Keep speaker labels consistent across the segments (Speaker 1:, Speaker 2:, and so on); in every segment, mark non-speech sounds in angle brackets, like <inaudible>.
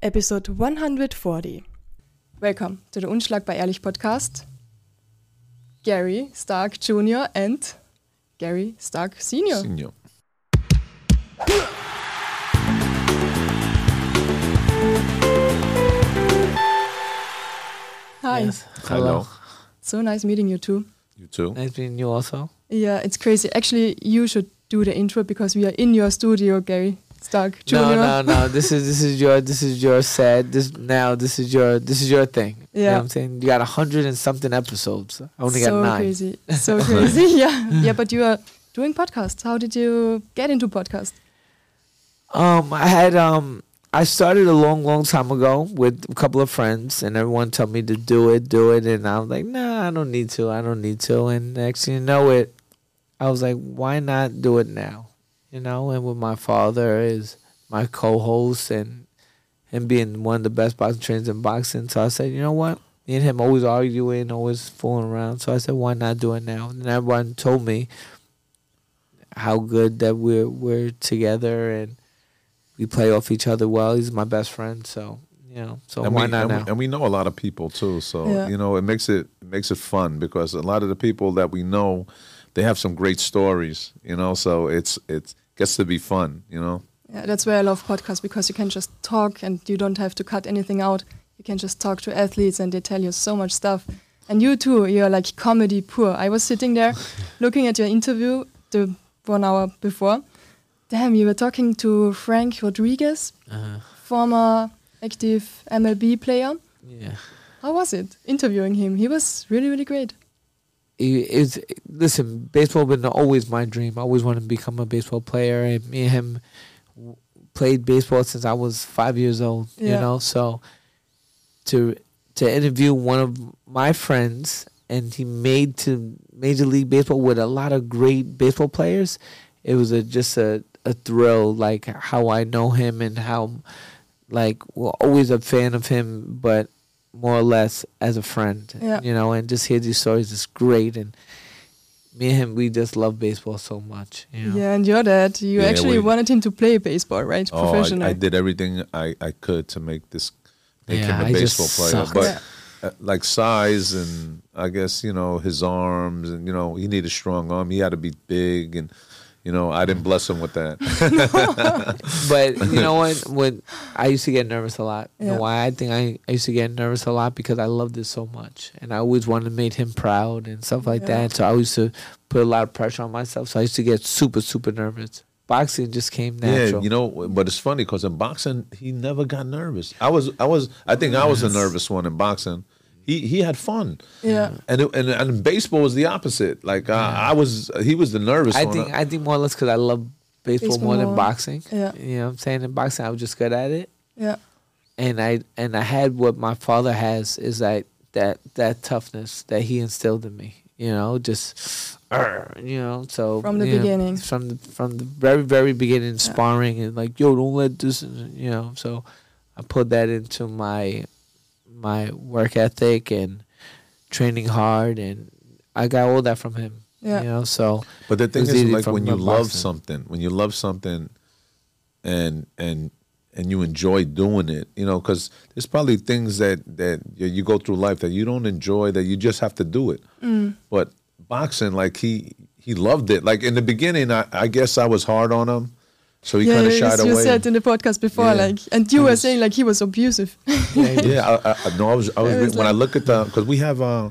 Speaker 1: Episode 140. Welcome to the Unschlagbar Ehrlich podcast. Gary Stark Jr. and Gary Stark Sr.
Speaker 2: Senior.
Speaker 1: Hi.
Speaker 3: Yes.
Speaker 2: Hello.
Speaker 1: So nice meeting you too.
Speaker 2: You too.
Speaker 3: Nice meeting you also.
Speaker 1: Yeah, it's crazy. Actually, you should do the intro because we are in your studio, Gary Stark Jr.
Speaker 3: No, no, no. This is this is your this is your set. This now this is your this is your thing. You know
Speaker 1: Yeah.
Speaker 3: what I'm saying? You got a hundred and something episodes. I only
Speaker 1: so
Speaker 3: got nine.
Speaker 1: crazy. <laughs> So crazy. <laughs> yeah. Yeah, but you are doing podcasts. How did you get into podcast?
Speaker 3: Um, I had um, I started a long, long time ago with a couple of friends, and everyone told me to do it, do it, and I was like, Nah, I don't need to. I don't need to. And next thing you know it, I was like, Why not do it now? You know, and with my father is my co-host and him being one of the best boxing trainers in boxing, so I said, you know what? Me and him always arguing, always fooling around. So I said, why not do it now? And everyone told me how good that we're we're together and we play off each other well. He's my best friend, so you know, so
Speaker 2: and
Speaker 3: why
Speaker 2: we,
Speaker 3: not
Speaker 2: and,
Speaker 3: now?
Speaker 2: we, and we know a lot of people too, so
Speaker 1: Yeah.
Speaker 2: you know it makes it it makes it fun because a lot of the people that we know, they have some great stories, you know. So it's it's gets to be fun, you know.
Speaker 1: Yeah, that's why I love podcasts because you can just talk and you don't have to cut anything out. You can just talk to athletes and they tell you so much stuff. And you too, you're like comedy poor. I was sitting there <laughs> looking at your interview the one hour before. Damn, you were talking to Frank Rodriguez,
Speaker 3: uh,
Speaker 1: former active MLB player.
Speaker 3: yeah.
Speaker 1: How was it interviewing him? He was really, really great.
Speaker 3: It's listen, baseball been always my dream. I always wanted to become a baseball player, and me and him played baseball since I was five years old. You know, so to to interview one of my friends, and he made to Major League Baseball with a lot of great baseball players. It was a just a a thrill, like how I know him and how, like, we're always a fan of him, but more or less as a friend.
Speaker 1: Yeah.
Speaker 3: You know, and just hear these stories is great. And me and him, we just love baseball so much. You know?
Speaker 1: Yeah, and your dad, you
Speaker 2: Yeah,
Speaker 1: actually
Speaker 2: we-
Speaker 1: wanted him to play baseball, right?
Speaker 2: Oh,
Speaker 1: Professional.
Speaker 2: I, I did everything I, I could to make this make
Speaker 3: Yeah,
Speaker 2: him a
Speaker 3: I
Speaker 2: baseball player,
Speaker 3: sucked.
Speaker 2: but.
Speaker 1: Yeah.
Speaker 2: Uh, like size and I guess you know his arms and you know he needed a strong arm. He had to be big and you know I didn't bless him with that. <laughs>
Speaker 3: but you know what? When I used to get nervous a lot. You
Speaker 1: Yeah.
Speaker 3: know why? I think I, I used to get nervous a lot because I loved it so much, and I always wanted to make him proud and stuff like
Speaker 1: Yeah.
Speaker 3: that. So I used to put a lot of pressure on myself. So I used to get super super nervous. Boxing just came natural.
Speaker 2: Yeah, you know, but it's funny because in boxing he never got nervous. I was, I was, I think I was the nervous one in boxing. He he had fun,
Speaker 1: yeah.
Speaker 2: and it, and and baseball was the opposite. Like uh, I, I was, he was the nervous
Speaker 3: I
Speaker 2: one.
Speaker 3: think I think more or less because I love baseball,
Speaker 1: Baseball
Speaker 3: more
Speaker 1: more.
Speaker 3: than boxing.
Speaker 1: Yeah.
Speaker 3: You know what I'm saying? In boxing, I was just good at it.
Speaker 1: Yeah.
Speaker 3: and I and I had what my father has is that that that toughness that he instilled in me. You know, just "Arr," <sniffs> you know. So
Speaker 1: From the
Speaker 3: you know,
Speaker 1: beginning.
Speaker 3: from the from the very very beginning, sparring and like, yo, don't let this, you know. So I put that into my my work ethic and training hard, and I got all that from him.
Speaker 1: Yeah.
Speaker 3: You know, so
Speaker 2: But the thing is, like when you love
Speaker 3: boxing.
Speaker 2: something, when you love something, and and and you enjoy doing it, you know, because there's probably things that that you, you go through life that you don't enjoy that you just have to do it.
Speaker 1: Mm.
Speaker 2: But boxing, like he he loved it. Like in the beginning, I, I guess I was hard on him, so he
Speaker 1: yeah,
Speaker 2: kind of
Speaker 1: you,
Speaker 2: shied
Speaker 1: you said in the podcast before,
Speaker 2: Yeah.
Speaker 1: like, and you
Speaker 2: I
Speaker 1: were saying like he was abusive. <laughs>
Speaker 3: yeah,
Speaker 2: yeah, I, I, no, I was. I was
Speaker 1: was
Speaker 2: when I look at the because we have uh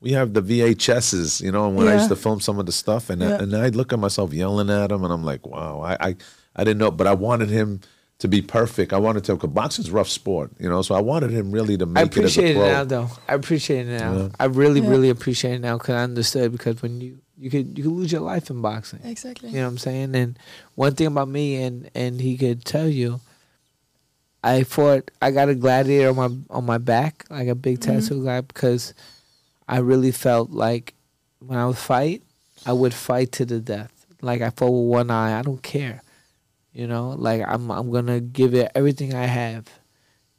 Speaker 2: we have the VHSs, you know, and when I used to film some of the stuff, and
Speaker 1: Yeah.
Speaker 2: I, and I look at myself yelling at him, and I'm like, wow, I I, I didn't know, but I wanted him to be perfect. I wanted to because boxing's a rough sport, you know, so I wanted him really to
Speaker 3: I
Speaker 2: make it as a
Speaker 3: appreciate it
Speaker 2: pro.
Speaker 3: now, though. I appreciate it now.
Speaker 2: Yeah.
Speaker 3: I really,
Speaker 1: Yeah.
Speaker 3: really appreciate it now because I understood. Because when you you could you could lose your life in boxing.
Speaker 1: exactly.
Speaker 3: You know what I'm saying? And one thing about me, and and he could tell you, I fought. I got a gladiator on my on my back, like a big
Speaker 1: Mm-hmm.
Speaker 3: tattoo guy, because I really felt like when I would fight, I would fight to the death. Like I fought with one eye. I don't care. You know, like I'm I'm gonna give it everything I have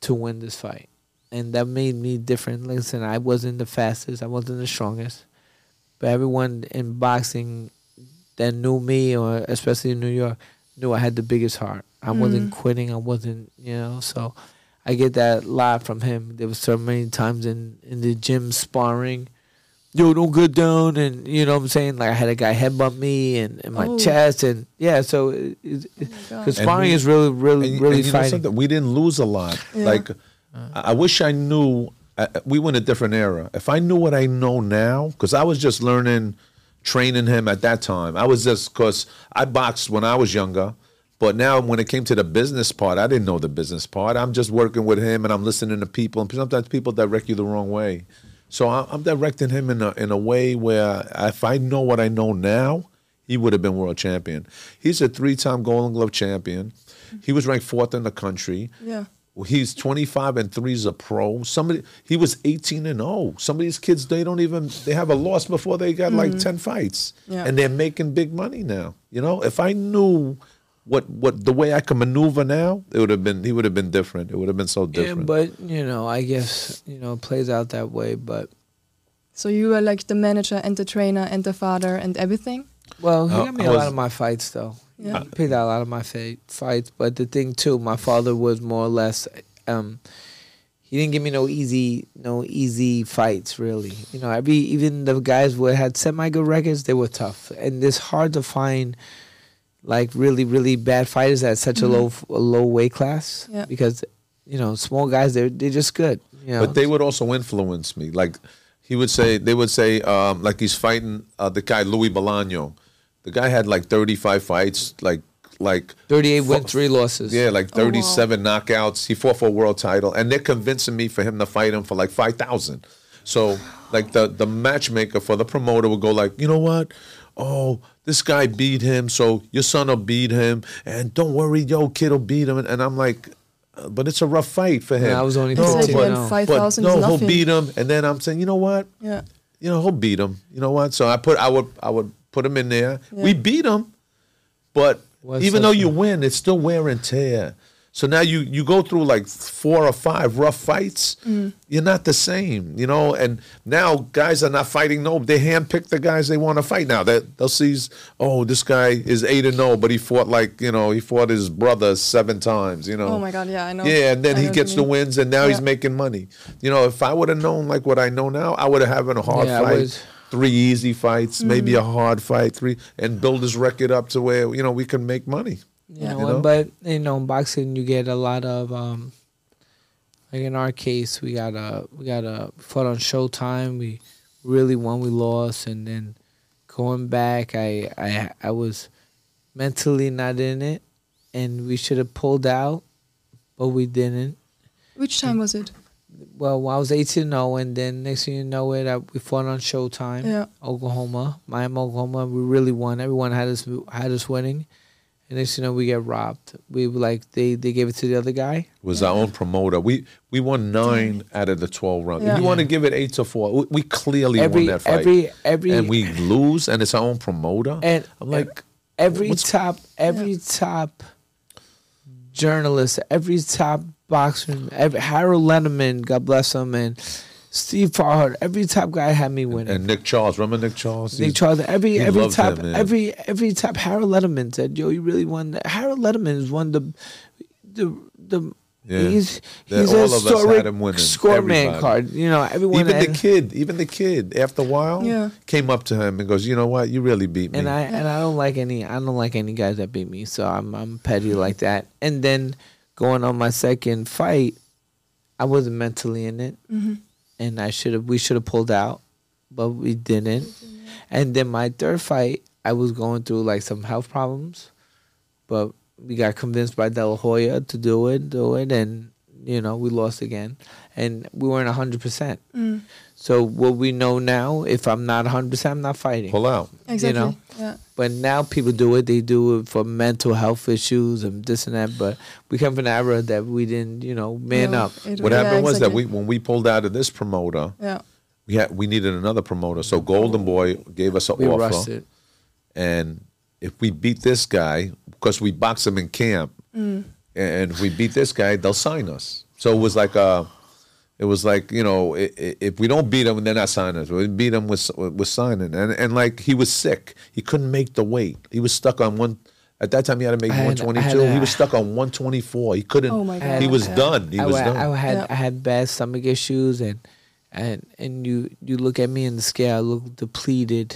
Speaker 3: to win this fight. And that made me different. Listen, I wasn't the fastest, I wasn't the strongest. But everyone in boxing that knew me or especially in New York knew I had the biggest heart. I mm. wasn't quitting, I wasn't you know, so I get that a lot from him. There was so many times in in the gym sparring. Yo, don't get down, and you know what I'm saying. Like I had a guy headbutt me and in my
Speaker 1: Oh.
Speaker 3: chest, and yeah. So because
Speaker 1: Oh my God.
Speaker 2: And
Speaker 3: sparring
Speaker 2: we-
Speaker 3: is really, really,
Speaker 2: And,
Speaker 3: really
Speaker 2: and you know
Speaker 3: fighting.
Speaker 2: something? We didn't lose a lot.
Speaker 1: Yeah.
Speaker 2: Like, uh. I I wish I knew. We were in a different era. If I knew what I know now, because I was just learning, training him at that time. I was just because I boxed when I was younger, but now when it came to the business part, I didn't know the business part. I'm just working with him and I'm listening to people, and sometimes people direct you the wrong way. So I'm directing him in a in a way where if I know what I know now, he would have been world champion. He's a three-time Golden Glove champion. He was ranked fourth in the country.
Speaker 1: Yeah.
Speaker 2: Well, He's 25 and 3 is a pro. Somebody he was 18 and 0. Some of these kids they don't even they have a loss before they got like 10 fights.
Speaker 1: Yeah.
Speaker 2: And they're making big money now. You know, if I knew what what the way I could maneuver now, it would have been he would have been different. It would have been so
Speaker 3: yeah,
Speaker 2: different.
Speaker 3: but you know, I guess you know it plays out that way. But
Speaker 1: So you were like the manager and the trainer and the father and everything.
Speaker 3: well, he
Speaker 2: Uh,
Speaker 3: got me
Speaker 2: I
Speaker 3: a
Speaker 2: was-
Speaker 3: lot of my fights though.
Speaker 1: Yeah.
Speaker 3: He picked out a lot of my fa- fights. But the thing too, my father was more or less. Um, he didn't give me no easy, no easy fights. Really, you know, every even the guys who had semi good records, they were tough, and it's hard to find like really, really bad fighters at such a low, a low weight class.
Speaker 1: Yeah.
Speaker 3: Because you know, small guys, they're they're just good. You know,
Speaker 2: But they would also influence me. Like he would say, they would say, um, like he's fighting uh, the guy Louis Bolaño. The guy had like 35 fights, like like
Speaker 3: 38
Speaker 2: fo-
Speaker 3: wins, three losses.
Speaker 2: Yeah, like
Speaker 1: Oh, wow.
Speaker 2: 37 knockouts. He fought for a world title, and they're convincing me for him to fight him for like 5,000. So, like the the matchmaker for the promoter would go like, you know what? Oh, this guy beat him, so your son will beat him, and don't worry, yo, kid will beat him. And, and I'm like, uh, but it's a rough fight for him.
Speaker 3: Yeah, I was only
Speaker 1: It's like
Speaker 3: 15
Speaker 1: when
Speaker 3: now.
Speaker 1: five
Speaker 2: but no,
Speaker 1: is
Speaker 2: he'll beat him, and then I'm saying, you know what?
Speaker 1: Yeah.
Speaker 2: you know, he'll beat him. You know what? So I put I would I would put them in there. We beat them, but
Speaker 3: Was
Speaker 2: even
Speaker 3: so
Speaker 2: though you win, it's still wear and tear. So now you you go through like four or five rough fights.
Speaker 1: Mm.
Speaker 2: You're not the same, you know. And now guys are not fighting. No, they handpick the guys they want to fight. Now that they'll see, oh, this guy is eight and zero, but he fought like you know he fought his brother seven times. You know.
Speaker 1: Oh my God, yeah, I know.
Speaker 2: Yeah, and then
Speaker 1: I
Speaker 2: he gets the wins, and now he's making money. You know, if I would have known like what I know now, I would have having a hard
Speaker 3: Yeah, I
Speaker 2: fight,
Speaker 3: was-
Speaker 2: three easy fights, maybe
Speaker 1: Mm.
Speaker 2: a hard fight, three, and build his record up to where you know we can make money.
Speaker 1: Yeah.
Speaker 2: You know?
Speaker 3: but you know, in boxing you get a lot of um like in our case we got a we got a fought on Showtime. We really won, we lost, and then going back, I I I was mentally not in it, and we should have pulled out, but we didn't.
Speaker 1: Which time was it?
Speaker 3: Well, I was 18 0, and then next thing you know it, I, we fought on Showtime,
Speaker 1: Yeah.
Speaker 3: Oklahoma, Miami, Oklahoma. We really won. Everyone had us had us winning, and next thing you know, we get robbed. We were like they they gave it to the other guy.
Speaker 2: It was our own promoter. We we won nine out of the twelve rounds.
Speaker 1: Yeah.
Speaker 2: You want to give it eight to four, we, we clearly
Speaker 3: Every
Speaker 2: won that fight.
Speaker 3: every every
Speaker 2: and we lose, and it's our own promoter.
Speaker 3: and
Speaker 2: I'm like,
Speaker 3: every top every top journalist, every top boxer, every Harold Lederman, God bless him, and Steve Farhood, every top guy had me winning.
Speaker 2: and Nick Charles, remember Nick Charles?
Speaker 3: Nick
Speaker 2: He's-
Speaker 3: Charles, every every top,
Speaker 2: him,
Speaker 3: every every top. Harold Lederman said, "Yo, you really won." That. Harold Lederman is one of the the the.
Speaker 2: Yeah.
Speaker 3: He's he's
Speaker 2: all
Speaker 3: a
Speaker 2: of us had
Speaker 3: historic score man card. You know, everyone.
Speaker 2: even the kid, even the kid, after a while,
Speaker 1: Yeah.
Speaker 2: came up to him and goes, "You know what? You really beat me."
Speaker 3: and I and I don't like any. I don't like any guys that beat me. So I'm I'm petty like that. And then going on my second fight, I wasn't mentally in it,
Speaker 1: Mm-hmm.
Speaker 3: and I should have. We should have pulled out, but we didn't. And then my third fight, I was going through like some health problems, but we got convinced by De La Hoya to do it, do it, and you know we lost again, and we weren't hundred percent.
Speaker 1: Mm.
Speaker 3: So what we know now, if I'm not hundred percent, I'm not fighting.
Speaker 2: pull out.
Speaker 1: Exactly.
Speaker 3: know?
Speaker 1: Yeah.
Speaker 3: But now people do it. They do it for mental health issues and this and that. But we come from an era that we didn't, you know, man
Speaker 1: No,
Speaker 3: up.
Speaker 1: it-
Speaker 2: What
Speaker 1: yeah,
Speaker 2: happened was that we when we pulled out of this promoter,
Speaker 1: Yeah.
Speaker 2: we had we needed another promoter. So Golden Boy gave us an
Speaker 3: We
Speaker 2: offer,
Speaker 3: rushed it.
Speaker 2: and if we beat this guy, because we box him in camp,
Speaker 1: Mm.
Speaker 2: and we beat this guy, they'll sign us. So it was like a, it was like you know, i- i- if we don't beat him, they're not signing us. We beat him with with signing, and and like he was sick, he couldn't make the weight. He was stuck on one At that time, he had to make
Speaker 3: had-
Speaker 2: 122.
Speaker 3: had
Speaker 2: he was stuck on 124. He couldn't.
Speaker 1: Oh my
Speaker 2: He
Speaker 1: God.
Speaker 2: was done. He
Speaker 3: I,
Speaker 2: was
Speaker 3: wa-
Speaker 2: done.
Speaker 3: I had
Speaker 1: Yeah.
Speaker 3: I had bad stomach issues and and and you you look at me in the scale, I look depleted.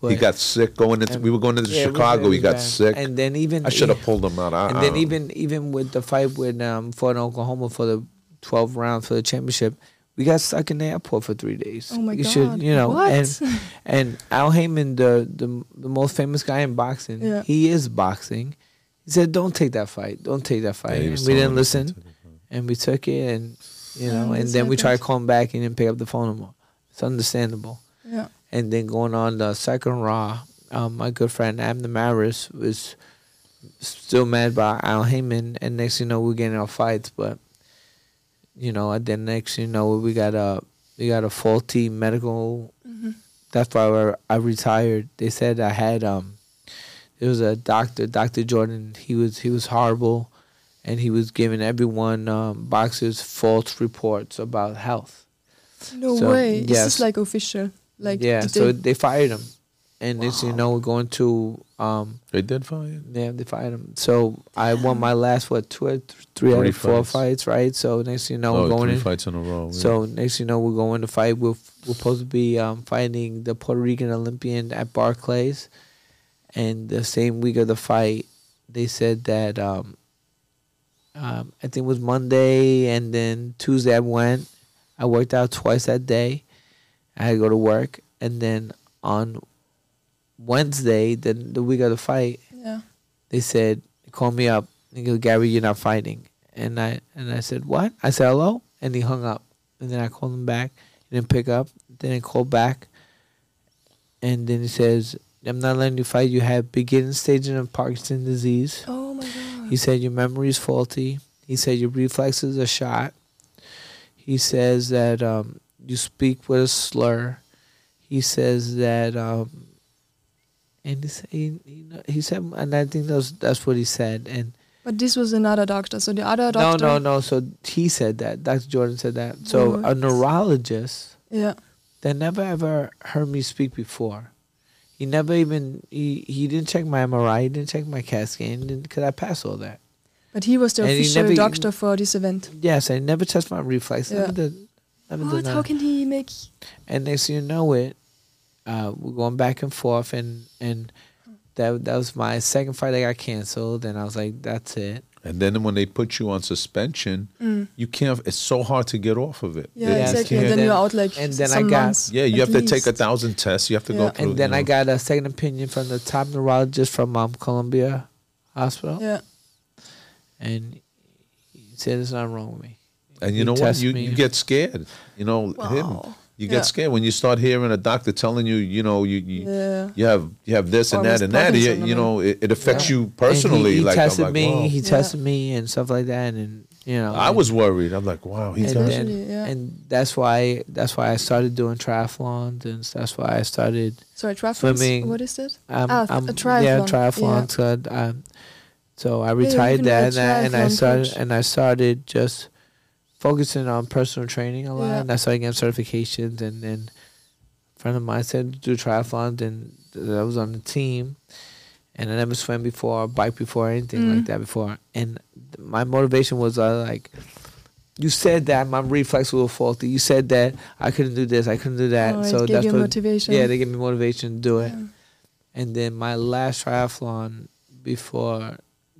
Speaker 3: But
Speaker 2: he got sick going into.
Speaker 3: and-
Speaker 2: We were going into
Speaker 3: yeah, it was
Speaker 2: Chicago. He got
Speaker 3: bad.
Speaker 2: sick.
Speaker 3: And then even
Speaker 2: I should have pulled him out. I,
Speaker 3: and then
Speaker 2: don't-
Speaker 3: even even with the fight with um fought in Oklahoma for the twelve rounds for the championship, we got stuck in the airport for three days.
Speaker 1: Oh my
Speaker 3: you
Speaker 1: god!
Speaker 3: should you know
Speaker 1: what?
Speaker 3: and and Al Haymon, the the the most famous guy in boxing,
Speaker 1: Yeah.
Speaker 3: he is boxing. He said, "Don't take that fight. Don't take that fight."
Speaker 2: he
Speaker 3: and we didn't listen, and we took it, and you
Speaker 1: Yeah,
Speaker 3: know, and then we tried
Speaker 1: happens.
Speaker 3: to call him back. and didn't pick up the phone anymore. It's understandable.
Speaker 1: yeah.
Speaker 3: And then going on the second Raw, um, my good friend Abner Mares was still mad about Al Haymon, and next thing you know we're getting our fights, but you know, and then next you know we got a we got a faulty medical.
Speaker 1: Mhm.
Speaker 3: That's why I- I retired. They said I had um, there was a doctor, Doctor Jordan. He was he was horrible, and he was giving everyone um, boxers false reports about health.
Speaker 1: No
Speaker 3: So,
Speaker 1: way.
Speaker 3: Yes.
Speaker 1: this is like official? Like
Speaker 3: yeah,
Speaker 1: did
Speaker 3: so
Speaker 1: they-
Speaker 3: they fired him, and next you know we're going to um
Speaker 2: They did fire.
Speaker 3: yeah they fired him. So I won my last what two or th- three out of four
Speaker 2: fights.
Speaker 3: fights, right? So next you know
Speaker 2: oh,
Speaker 3: we're going
Speaker 2: three
Speaker 3: in.
Speaker 2: fights in a row. yeah.
Speaker 3: So next you know we're going to fight. We're we're supposed to be um, fighting the Puerto Rican Olympian at Barclays, and the same week of the fight, they said that um, um, I think it was Monday, and then Tuesday I went. I worked out twice that day. I had to go to work, and then on Wednesday, then the week of the fight,
Speaker 1: yeah.
Speaker 3: they said, call me up. They go, Gary, you're not fighting. And I and I said, what? I said, hello? And he hung up. And then I called him back. He didn't pick up. Then I called back. And then he says, I'm not letting you fight. You have beginning stages of Parkinson's disease.
Speaker 1: Oh my god.
Speaker 3: He said, your memory is faulty. He said, your reflexes are shot. He says that um, you speak with a slur. He says that, um, and he, sa- he, he, he said, and I think that's, that's what he said. And
Speaker 1: but this was another doctor. So the other doctor.
Speaker 3: no, no. No. So he said that. Dr. Jordan said that. So a neurologist
Speaker 1: Yeah.
Speaker 3: that never ever heard me speak before. He never even he, he didn't check my MRI. He didn't check my CAT scan. Because I passed all that.
Speaker 1: But he was the
Speaker 3: And
Speaker 1: official
Speaker 3: never
Speaker 1: doctor for this event.
Speaker 3: Yes, I never touched my reflex.
Speaker 1: Yeah.
Speaker 3: Never did. Never
Speaker 1: What? How can he make?
Speaker 3: And next thing you know it, uh, we're going back and forth, and and that that was my second fight. that got canceled, and I was like, that's it.
Speaker 2: and then when they put you on suspension,
Speaker 1: Mm.
Speaker 2: you can't. It's so hard to get off of it.
Speaker 1: Yeah,
Speaker 2: It-
Speaker 3: Yes,
Speaker 1: exactly. And then
Speaker 3: Then-
Speaker 1: you're out like
Speaker 3: and then I
Speaker 1: some
Speaker 3: got-
Speaker 1: months.
Speaker 2: Yeah, you
Speaker 1: at
Speaker 2: have to take a thousand tests. You have to
Speaker 1: Yeah.
Speaker 2: go through.
Speaker 3: And then
Speaker 2: you
Speaker 3: I got a second opinion from the top neurologist from um, Columbia Hospital,
Speaker 1: Yeah.
Speaker 3: and he said there's nothing wrong with me.
Speaker 2: And you
Speaker 3: He
Speaker 2: know what? You
Speaker 3: me.
Speaker 2: you get scared. You know him.
Speaker 1: Wow.
Speaker 2: You get
Speaker 1: Yeah.
Speaker 2: scared when you start hearing a doctor telling you, you know, you you,
Speaker 1: Yeah.
Speaker 2: you have you have this and that and that. You, you know, it, it affects
Speaker 3: Yeah.
Speaker 2: you
Speaker 3: And
Speaker 2: personally.
Speaker 3: he, he
Speaker 2: like
Speaker 3: tested
Speaker 2: I'm like,
Speaker 3: me,
Speaker 2: wow.
Speaker 3: he
Speaker 1: Yeah.
Speaker 3: tested me, and stuff like that, and you know,
Speaker 2: I
Speaker 3: and-
Speaker 2: was worried. I'm like, wow, he's
Speaker 3: and
Speaker 2: got.
Speaker 3: then,
Speaker 1: yeah.
Speaker 3: and that's why that's why I started doing triathlons, and that's why I started
Speaker 1: Sorry, triathlons.
Speaker 3: Swimming.
Speaker 1: What is that?
Speaker 3: um,
Speaker 1: Ah,
Speaker 3: um,
Speaker 1: a triathlon.
Speaker 3: yeah
Speaker 1: Yeah.
Speaker 3: triathlon. So, um, so I retired
Speaker 1: can
Speaker 3: that, and, I, and I started and I started just focusing on personal training a lot,
Speaker 1: Yeah.
Speaker 3: and I started getting certifications, and then a friend of mine said to do triathlons, and I was on the team, and I never swam before, or bike before, or anything
Speaker 1: Mm.
Speaker 3: like that before, and my motivation was uh, like. You said that my reflex was faulty. You said that I couldn't do this, I couldn't do that.
Speaker 1: Oh,
Speaker 3: so that's what,
Speaker 1: motivation.
Speaker 3: yeah, they gave me motivation to do it.
Speaker 1: Yeah.
Speaker 3: And then my last triathlon before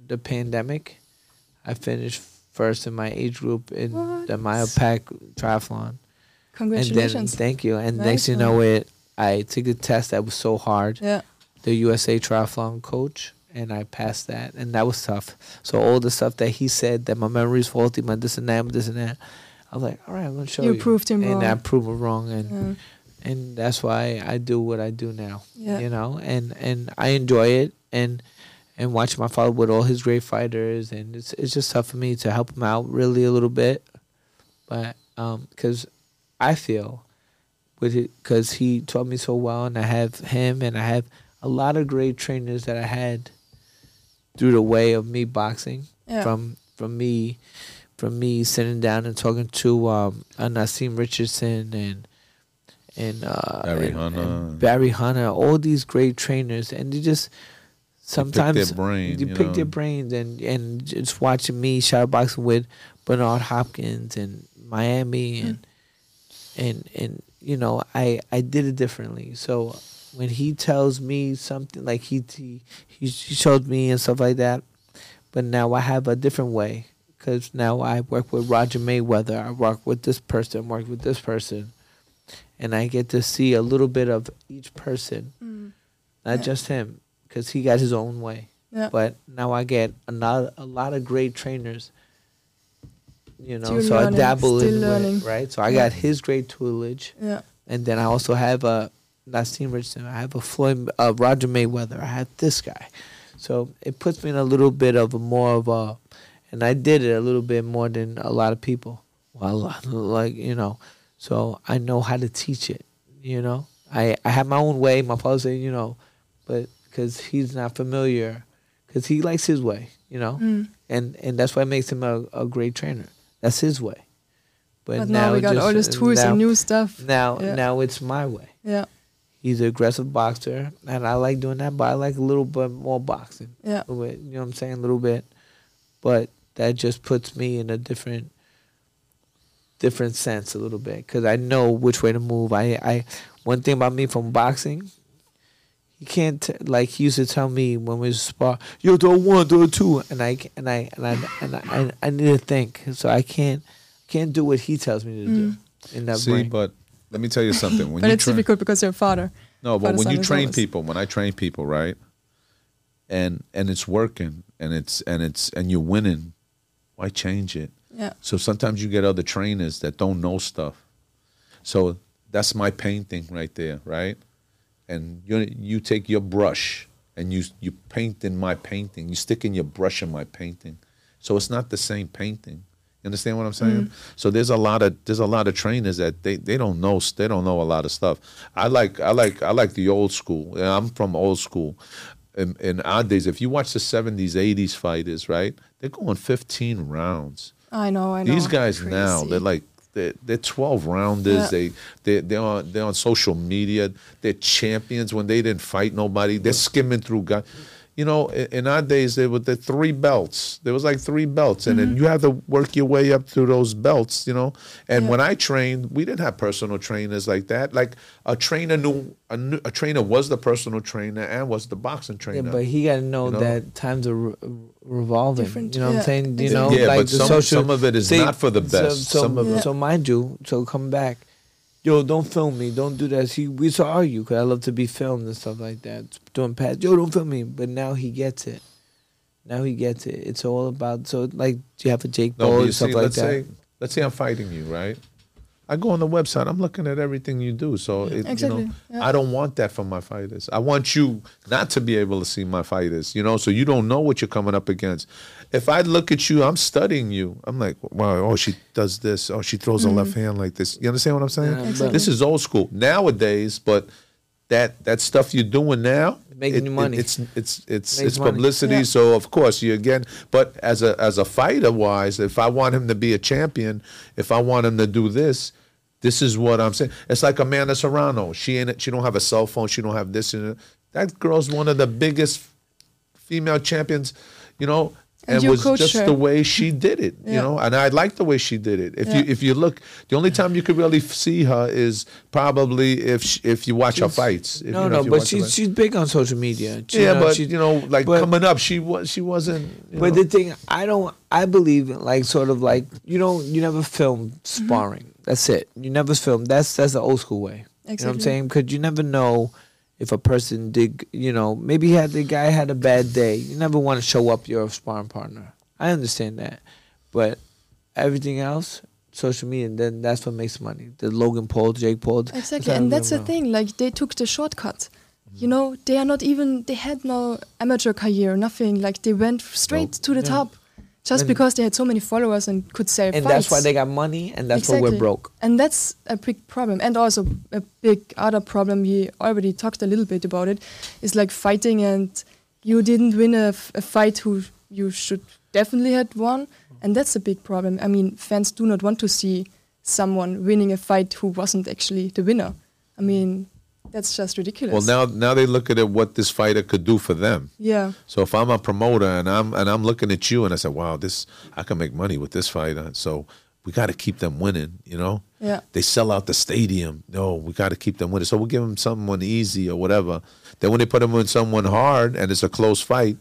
Speaker 3: the pandemic, I finished first in my age group in
Speaker 1: What?
Speaker 3: the mile pack triathlon.
Speaker 1: Congratulations.
Speaker 3: And then thank you. And
Speaker 1: Nice
Speaker 3: next you know it, I took a test that was so hard.
Speaker 1: yeah.
Speaker 3: The USA triathlon coach, and I passed that, and that was tough. So all the stuff that he said that my memory is faulty, my this and that, my this and that. I was like, all right, I'm gonna show you.
Speaker 1: You proved him
Speaker 3: and
Speaker 1: wrong.
Speaker 3: I proved him wrong, and
Speaker 1: Yeah.
Speaker 3: and that's why I do what I do now.
Speaker 1: Yeah.
Speaker 3: You know, and and I enjoy it, and and watching my father with all his great fighters, and it's it's just tough for me to help him out really a little bit, but um, because I feel with it because he taught me so well, and I have him, and I have a lot of great trainers that I had through the way of me boxing
Speaker 1: Yeah.
Speaker 3: from from me from me sitting down and talking to um uh, Naazim Richardson and and uh
Speaker 2: Barry
Speaker 3: and-
Speaker 2: Hunter.
Speaker 3: and Barry Hunter, all these great trainers and they just sometimes
Speaker 2: their brain,
Speaker 3: you,
Speaker 2: you
Speaker 3: pick
Speaker 2: know.
Speaker 3: their brains and and just watching me shadowboxing with Bernard Hopkins and Miami hmm. and and and you know I I did it differently. So when he tells me something like he he he showed me and stuff like that, but now I have a different way because now I work with Roger Mayweather. I work with this person. Work with this person. And I get to see a little bit of each person, hmm. not
Speaker 1: Yeah.
Speaker 3: just him, because he got his own way.
Speaker 1: Yeah.
Speaker 3: But now I get another a lot of great trainers. You know,
Speaker 1: Still
Speaker 3: so I
Speaker 1: learning,
Speaker 3: dabble
Speaker 1: still
Speaker 3: in
Speaker 1: learning.
Speaker 3: it, right? So I
Speaker 1: Yeah.
Speaker 3: got his great tutelage,
Speaker 1: yeah.
Speaker 3: and then I also have a Naazim Richardson. I have a Floyd, uh, Roger Mayweather. I have this guy, so it puts me in a little bit of a more of a, and I did it a little bit more than a lot of people. Well, <laughs> like you know, so I know how to teach it. You know, I I have my own way. My father said, you know, but because he's not familiar, because he likes his way. You know,
Speaker 1: Mm.
Speaker 3: and and that's what makes him a, a great trainer. That's his way. But,
Speaker 1: But now we got
Speaker 3: just-
Speaker 1: all these tools
Speaker 3: now,
Speaker 1: and new stuff.
Speaker 3: Now
Speaker 1: Yeah.
Speaker 3: now it's my way.
Speaker 1: Yeah.
Speaker 3: He's an aggressive boxer, and I like doing that. But I like a little bit more boxing.
Speaker 1: Yeah.
Speaker 3: Bit, you know what I'm saying? A little bit, but that just puts me in a different different sense a little bit because I know which way to move. I I one thing about me from boxing. You can't t- like he used to tell me when we spar, yo, throw one, throw two, and I and I and I and I, I, I need to think, so I can't can't do what he tells me to do mm. in that
Speaker 2: See,
Speaker 3: brain.
Speaker 2: but let me tell you something. When
Speaker 1: But
Speaker 2: you
Speaker 1: it's
Speaker 2: train-
Speaker 1: difficult because you're a father.
Speaker 2: No, but
Speaker 1: Father
Speaker 2: when you train
Speaker 1: always-
Speaker 2: people, when I train people, right, and and it's working, and it's and it's and you're winning, why change it?
Speaker 1: Yeah.
Speaker 2: So sometimes you get other trainers that don't know stuff. So that's my painting right there, right? And you you take your brush and you you paint in my painting. You stick in your brush in my painting. So it's not the same painting. You understand what I'm saying? Mm-hmm. So there's a lot of there's a lot of trainers that they, they don't know they don't know a lot of stuff. I like I like I like the old school. I'm from old school. In, in our days, if you watch the 70s, 80s fighters, right? They're going 15 rounds.
Speaker 1: I know, I know.
Speaker 2: These guys now, they're like they're, they're 12 rounders.
Speaker 1: Yeah.
Speaker 2: They they they're on they're on social media. They're champions when they didn't fight nobody. They're skimming through guys. You know, in, in our days there were the three belts. There was like three belts, and
Speaker 1: Mm-hmm.
Speaker 2: then you have to work your way up through those belts. You know, and
Speaker 1: Yeah.
Speaker 2: when I trained, we didn't have personal trainers like that. Like a trainer knew a, new- a trainer was the personal trainer and was the boxing trainer.
Speaker 3: Yeah,
Speaker 2: trainer.
Speaker 3: but he got to know,
Speaker 2: you know?
Speaker 3: that times are re- revolving.
Speaker 1: Different-
Speaker 3: you know what I'm saying? You
Speaker 1: exactly.
Speaker 3: know,
Speaker 2: Yeah,
Speaker 3: like
Speaker 2: but
Speaker 3: the
Speaker 2: some-
Speaker 3: social.
Speaker 2: some of it is not for the best.
Speaker 3: So, so,
Speaker 2: Some of
Speaker 1: it-
Speaker 3: so mind you, so come back. Yo, don't film me. Don't do that. See, we used to argue because I love to be filmed and stuff like that. Doing pat. Yo, don't film me. But now he gets it. Now he gets it. It's all about so like you have a Jake
Speaker 2: No,
Speaker 3: Paul
Speaker 2: but you
Speaker 3: and stuff
Speaker 2: see,
Speaker 3: like
Speaker 2: let's
Speaker 3: that.
Speaker 2: say let's say I'm fighting you, right? I go on the website. I'm looking at everything you do. So it,
Speaker 1: Exactly,
Speaker 2: you know,
Speaker 1: yeah.
Speaker 2: I don't want that from my fighters. I want you not to be able to see my fighters. You know, so you don't know what you're coming up against. If I look at you, I'm studying you. I'm like, wow, oh, she does this. Oh, she throws a mm-hmm. left hand like this. You understand what I'm saying?
Speaker 3: Yeah, Exactly.
Speaker 2: This is old school nowadays, but that that stuff you're doing now.
Speaker 3: Making
Speaker 2: it-
Speaker 3: money.
Speaker 2: It, it's it's it's
Speaker 3: Makes
Speaker 2: it's publicity.
Speaker 1: Yeah.
Speaker 2: So of course you again, but as a as a fighter wise, if I want him to be a champion, if I want him to do this, this is what I'm saying. It's like Amanda Serrano. She ain't she don't have a cell phone. She don't have this. in And that girl's one of the biggest female champions. You know.
Speaker 1: And
Speaker 2: And, was just
Speaker 1: her.
Speaker 2: the way she did it, you know, and I like the way she did it. If you if you look, the only time you could really see her is probably if she, if you watch her fights. If,
Speaker 3: no,
Speaker 2: you know,
Speaker 3: no, but she's she's big on social media. She-
Speaker 2: yeah,
Speaker 3: you know,
Speaker 2: but
Speaker 3: she-
Speaker 2: you know, like
Speaker 3: but-
Speaker 2: coming up, she was she wasn't. you
Speaker 3: But
Speaker 2: know.
Speaker 3: the thing, I don't. I believe in like sort of like you don't. You never film mm-hmm. sparring. That's it. You never film. That's that's the old school way. Exactly. You know what I'm saying? Because you never know if a person did. You know, maybe he had the guy had a bad day. You never want to show up your sparring partner. I understand that, but everything else, social media, then that's what makes money. The Logan Paul, Jake Paul.
Speaker 1: Exactly, and that's the thing. Like they took the shortcut. Mm-hmm. You know, they are not even. They had no amateur career, nothing. Like they went straight to the
Speaker 3: Yeah.
Speaker 1: top, just
Speaker 3: And-
Speaker 1: because they had so many followers and could sell
Speaker 3: And
Speaker 1: fights.
Speaker 3: that's why they got money, and that's why we're broke.
Speaker 1: And that's a big problem. And also a big other problem, we already talked a little bit about it, is like fighting and you didn't win a, f- a fight who you should definitely had won. And that's a big problem. I mean, fans do not want to see someone winning a fight who wasn't actually the winner. I mean, That's just ridiculous.
Speaker 2: Well, now now they look at it what this fighter could do for them.
Speaker 1: yeah,
Speaker 2: So if I'm a promoter and I'm and I'm looking at you and I said, "Wow, this I can make money with this fighter." So we got to keep them winning. You know.
Speaker 1: Yeah.
Speaker 2: They sell out the stadium. No, we got to keep them winning. So we'll give them someone easy or whatever. Then when they put them in someone hard and it's a close fight,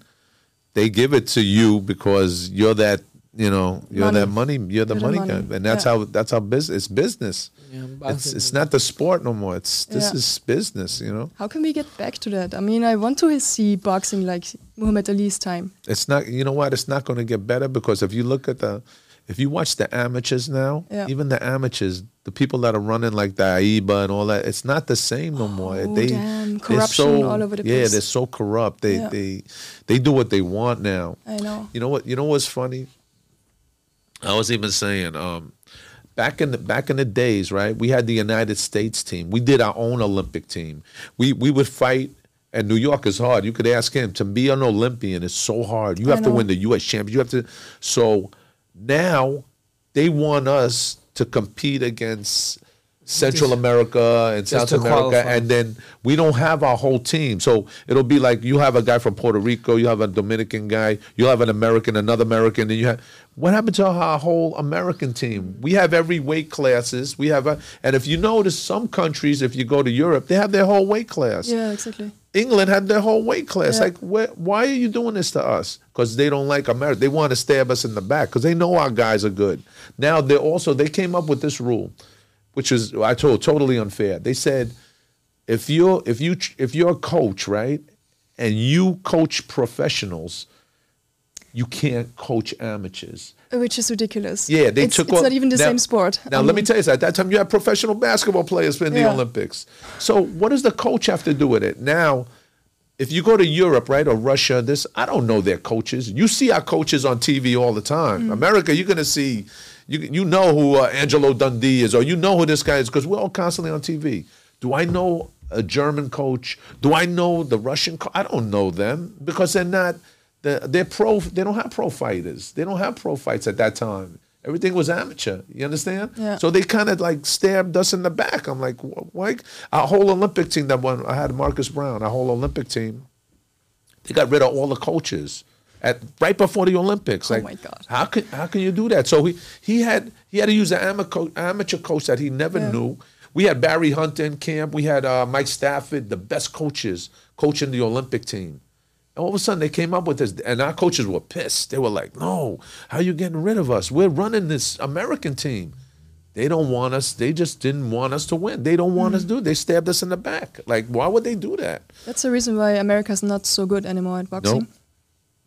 Speaker 2: they give it to you because you're that. You know, you're
Speaker 1: Money.
Speaker 2: that money. You're the
Speaker 1: You're the
Speaker 2: money,
Speaker 1: money.
Speaker 2: guy, and that's
Speaker 1: Yeah.
Speaker 2: how that's how business. It's business.
Speaker 3: Yeah,
Speaker 2: It's it's not the sport no more. It's this
Speaker 1: Yeah.
Speaker 2: is business. You know.
Speaker 1: how can we get back to that? I mean, I want to see boxing like Muhammad Ali's time.
Speaker 2: it's not you know what it's not going to get better because if you look at the if you watch the amateurs now
Speaker 1: Yeah.
Speaker 2: even the amateurs the people that are running like the AIBA and all that it's not the same no more
Speaker 1: Oh,
Speaker 2: they
Speaker 1: damn.
Speaker 2: they're
Speaker 1: Corruption all over the
Speaker 2: yeah
Speaker 1: place.
Speaker 2: they're so corrupt they
Speaker 1: Yeah.
Speaker 2: they they do what they want now
Speaker 1: I know.
Speaker 2: you know what you know what's funny i was even saying um back in the back in the days, right? We had the United States team. We did our own Olympic team. We we would fight. And New York is hard. You could ask him to be an Olympian. It's so hard. You have to win the U.S. champion. You have to. So now they want us to compete against Central America and South America,
Speaker 3: qualify.
Speaker 2: and then we don't have our whole team. So it'll be like you have a guy from Puerto Rico, you have a Dominican guy, you have an American, another American, and you have what happened to our whole American team? We have every weight classes. We have a, and if you notice, some countries, if you go to Europe, they have their whole weight class.
Speaker 1: Yeah, exactly.
Speaker 2: England had their whole weight class.
Speaker 1: Yeah.
Speaker 2: Like, wh- why are you doing this to us? Because they don't like America. They want to stab us in the back because they know our guys are good. Now they also they came up with this rule, which is I told totally unfair. They said if you're if you if you're a coach right, and you coach professionals, you can't coach amateurs.
Speaker 1: Which is ridiculous.
Speaker 2: Yeah, they
Speaker 1: it's,
Speaker 2: took.
Speaker 1: It's
Speaker 2: all-
Speaker 1: not even the
Speaker 2: now-
Speaker 1: same sport.
Speaker 2: Now
Speaker 1: I
Speaker 2: let me tell you. At that time, you had professional basketball players in the Olympics. So what does the coach have to do with it? Now, if you go to Europe, right, or Russia, this I don't know their coaches. You see our coaches on TV all the time.
Speaker 1: Mm.
Speaker 2: America, you're gonna see. You, you know who uh, Angelo Dundee is, or you know who this guy is, because we're all constantly on TV. Do I know a German coach? Do I know the Russian? Co- I don't know them because they're not. They're, they're pro. They don't have pro fighters. They don't have pro fights at that time. Everything was amateur. You understand?
Speaker 1: Yeah.
Speaker 2: So they kind of like stabbed us in the back. I'm like, wh- why? Our whole Olympic team that won. I had Marcus Browne. Our whole Olympic team. They got rid of all the coaches at right before the Olympics.
Speaker 1: Oh
Speaker 2: like,
Speaker 1: my God.
Speaker 2: How can how can you do that? So he he had he had to use an amateur amateur coach that he never
Speaker 1: Yeah.
Speaker 2: knew. We had Barry Hunter in camp. We had uh, Mike Stafford, the best coaches coaching the Olympic team. And all of a sudden they came up with this, and our coaches were pissed. They were like, "No, how are you getting rid of us? We're running this American team. They don't want us. They just didn't want us to win. They don't want us to They stabbed us in the back. Like, why would they do that?
Speaker 1: That's the reason why America's not so good anymore at boxing.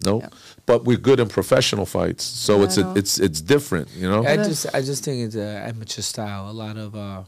Speaker 2: No,
Speaker 1: Yeah.
Speaker 2: but we're good in professional fights, so
Speaker 1: Yeah,
Speaker 2: it's
Speaker 1: I
Speaker 2: a,
Speaker 1: know.
Speaker 2: it's it's different, you know.
Speaker 3: I just I just think it's a amateur style. A lot of uh,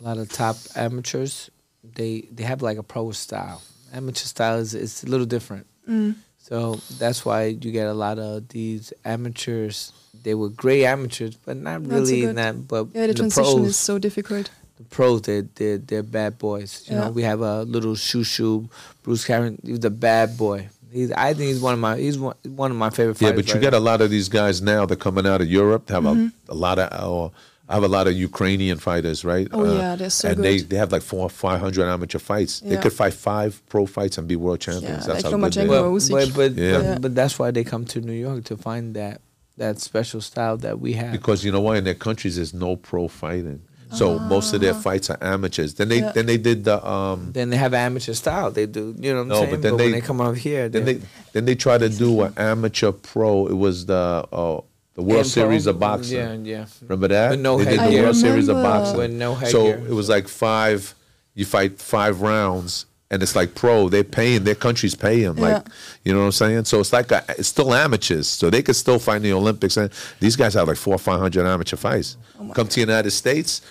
Speaker 3: a lot of top amateurs, they they have like a pro style. Amateur style is is a little different.
Speaker 1: Mm.
Speaker 3: So that's why you get a lot of these amateurs. They were great amateurs, but not
Speaker 1: Not
Speaker 3: really
Speaker 1: good.
Speaker 3: not. But
Speaker 1: Yeah, the
Speaker 3: the
Speaker 1: transition
Speaker 3: pros,
Speaker 1: is so difficult.
Speaker 3: the pros, they're they're, they're bad boys. You know, we have a little shoo shoo, Bruce Carrington. He's a bad boy. He's, I think he's one of my he's one, one of my favorite fighters.
Speaker 2: Yeah, but you
Speaker 3: right
Speaker 2: get a lot of these guys now that are coming out of Europe have
Speaker 1: Mm-hmm.
Speaker 2: a, a lot of. Uh, I have a lot of Ukrainian fighters, right? Uh,
Speaker 1: Oh, yeah, they're so
Speaker 2: and they
Speaker 1: good.
Speaker 2: they have like four five hundred amateur fights. They could fight five pro fights and be world champions.
Speaker 1: Yeah,
Speaker 2: That's
Speaker 1: like
Speaker 2: how good they
Speaker 1: Lomachenko
Speaker 2: are.
Speaker 3: but, but, but,
Speaker 2: Yeah.
Speaker 3: but, but that's why they come to New York to find that that special style that we have.
Speaker 2: Because you know why in their countries there's no pro fighting, so most of their fights are amateurs. Then they
Speaker 1: Yeah.
Speaker 2: then they did the um
Speaker 3: then they have amateur style. They do, you know what I'm
Speaker 2: No,
Speaker 3: saying?
Speaker 2: but then
Speaker 3: when
Speaker 2: they-
Speaker 3: they come over here,
Speaker 2: then they then they try to do an amateur pro. It was the uh, the World
Speaker 3: Pro-
Speaker 2: Series of boxing.
Speaker 3: Yeah, yeah.
Speaker 2: Remember that?
Speaker 3: With no
Speaker 2: they did the
Speaker 3: headgear.
Speaker 2: World
Speaker 1: I
Speaker 2: Series of
Speaker 1: remember.
Speaker 2: boxing.
Speaker 3: With no
Speaker 2: So
Speaker 3: headgear.
Speaker 2: it was like five. You fight five rounds, and it's like pro. They're paying. Their countries pay them. Like
Speaker 1: Yeah.
Speaker 2: you know what I'm saying. So it's like a, it's still amateurs. So they could still fight in the Olympics. And these guys have like four or five hundred amateur fights.
Speaker 1: Oh
Speaker 2: Come to the United States,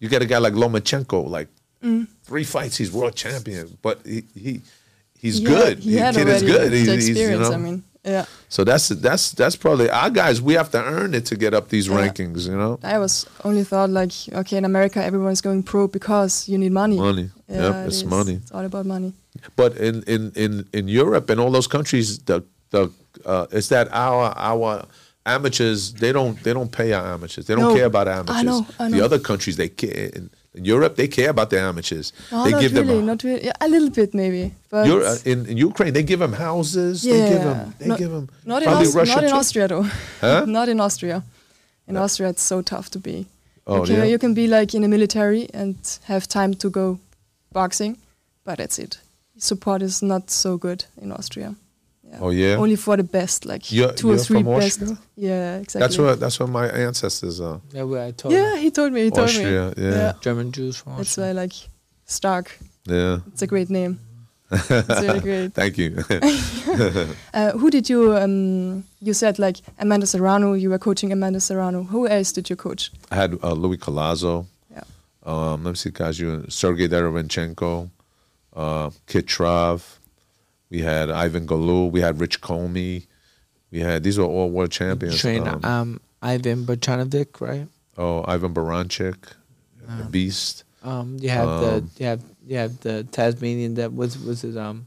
Speaker 2: you get a guy like Lomachenko. Like
Speaker 1: Mm.
Speaker 2: three fights, he's world champion. But he he. He's
Speaker 1: He
Speaker 2: good.
Speaker 1: He had
Speaker 2: kid is good. He's- he's, you
Speaker 1: experience.
Speaker 2: know.
Speaker 1: I mean, yeah.
Speaker 2: So that's that's that's probably our guys. We have to earn it to get up these
Speaker 1: Yeah.
Speaker 2: rankings. You know,
Speaker 1: I was only thought like, okay, in America everyone's going pro because you need money.
Speaker 2: money.
Speaker 1: Yeah,
Speaker 2: yep,
Speaker 1: it
Speaker 2: it's money.
Speaker 1: It's all about money.
Speaker 2: But in in in in Europe and all those countries, the the uh, it's that our our amateurs they don't they don't pay our amateurs. They don't
Speaker 1: No,
Speaker 2: care about amateurs.
Speaker 1: I know, I know.
Speaker 2: The other countries they care. Europe, they care about the amateurs.
Speaker 1: No,
Speaker 2: they
Speaker 1: not
Speaker 2: give
Speaker 1: really,
Speaker 2: them.
Speaker 1: not really. Yeah, a little bit maybe, but
Speaker 2: You're, uh, in, in Ukraine, they give them houses.
Speaker 1: yeah,
Speaker 2: They give them. They
Speaker 1: not,
Speaker 2: give them.
Speaker 1: not in,
Speaker 2: probably
Speaker 1: Aus-
Speaker 2: Russia
Speaker 1: not in. Austria though.
Speaker 2: Huh? <laughs>
Speaker 1: not in Austria. In Austria, it's so tough to be.
Speaker 2: Oh,
Speaker 1: you, can,
Speaker 2: yeah?
Speaker 1: you can be like in the military and have time to go boxing, but that's it. Support is not so good in Austria. Yeah.
Speaker 2: Oh, yeah?
Speaker 1: Only for the best, like
Speaker 2: You're-
Speaker 1: 2 or
Speaker 2: you're
Speaker 1: three
Speaker 2: from
Speaker 1: best.
Speaker 2: Austria?
Speaker 1: Yeah, exactly.
Speaker 2: That's what. That's what my ancestors are.
Speaker 3: Yeah, where I told
Speaker 1: Yeah, he told me. He told
Speaker 2: Austria.
Speaker 1: me.
Speaker 2: Yeah. yeah.
Speaker 3: German Jews from Austria.
Speaker 1: That's why I like Stark.
Speaker 2: Yeah.
Speaker 1: It's a great name. it's really <laughs> great.
Speaker 2: Thank you. <laughs>
Speaker 1: Uh, who did you? Um, you said like Amanda Serrano. You were coaching Amanda Serrano. Who else did you coach?
Speaker 2: I had uh, Luis Collazo.
Speaker 1: Yeah.
Speaker 2: Um, let me see, guys. You Sergiy Derevyanchenko, uh, Kit Trav. We had Ivan Galou. We had Rich Comey. We had these were all world champions.
Speaker 3: Train
Speaker 2: Um,
Speaker 3: um, Ivan Bojanovic, right?
Speaker 2: oh, Ivan Baranchyk,
Speaker 3: Uh-huh.
Speaker 2: Beast.
Speaker 3: Um, you have
Speaker 2: Um,
Speaker 3: the you have you have the Tasmanian that was was it um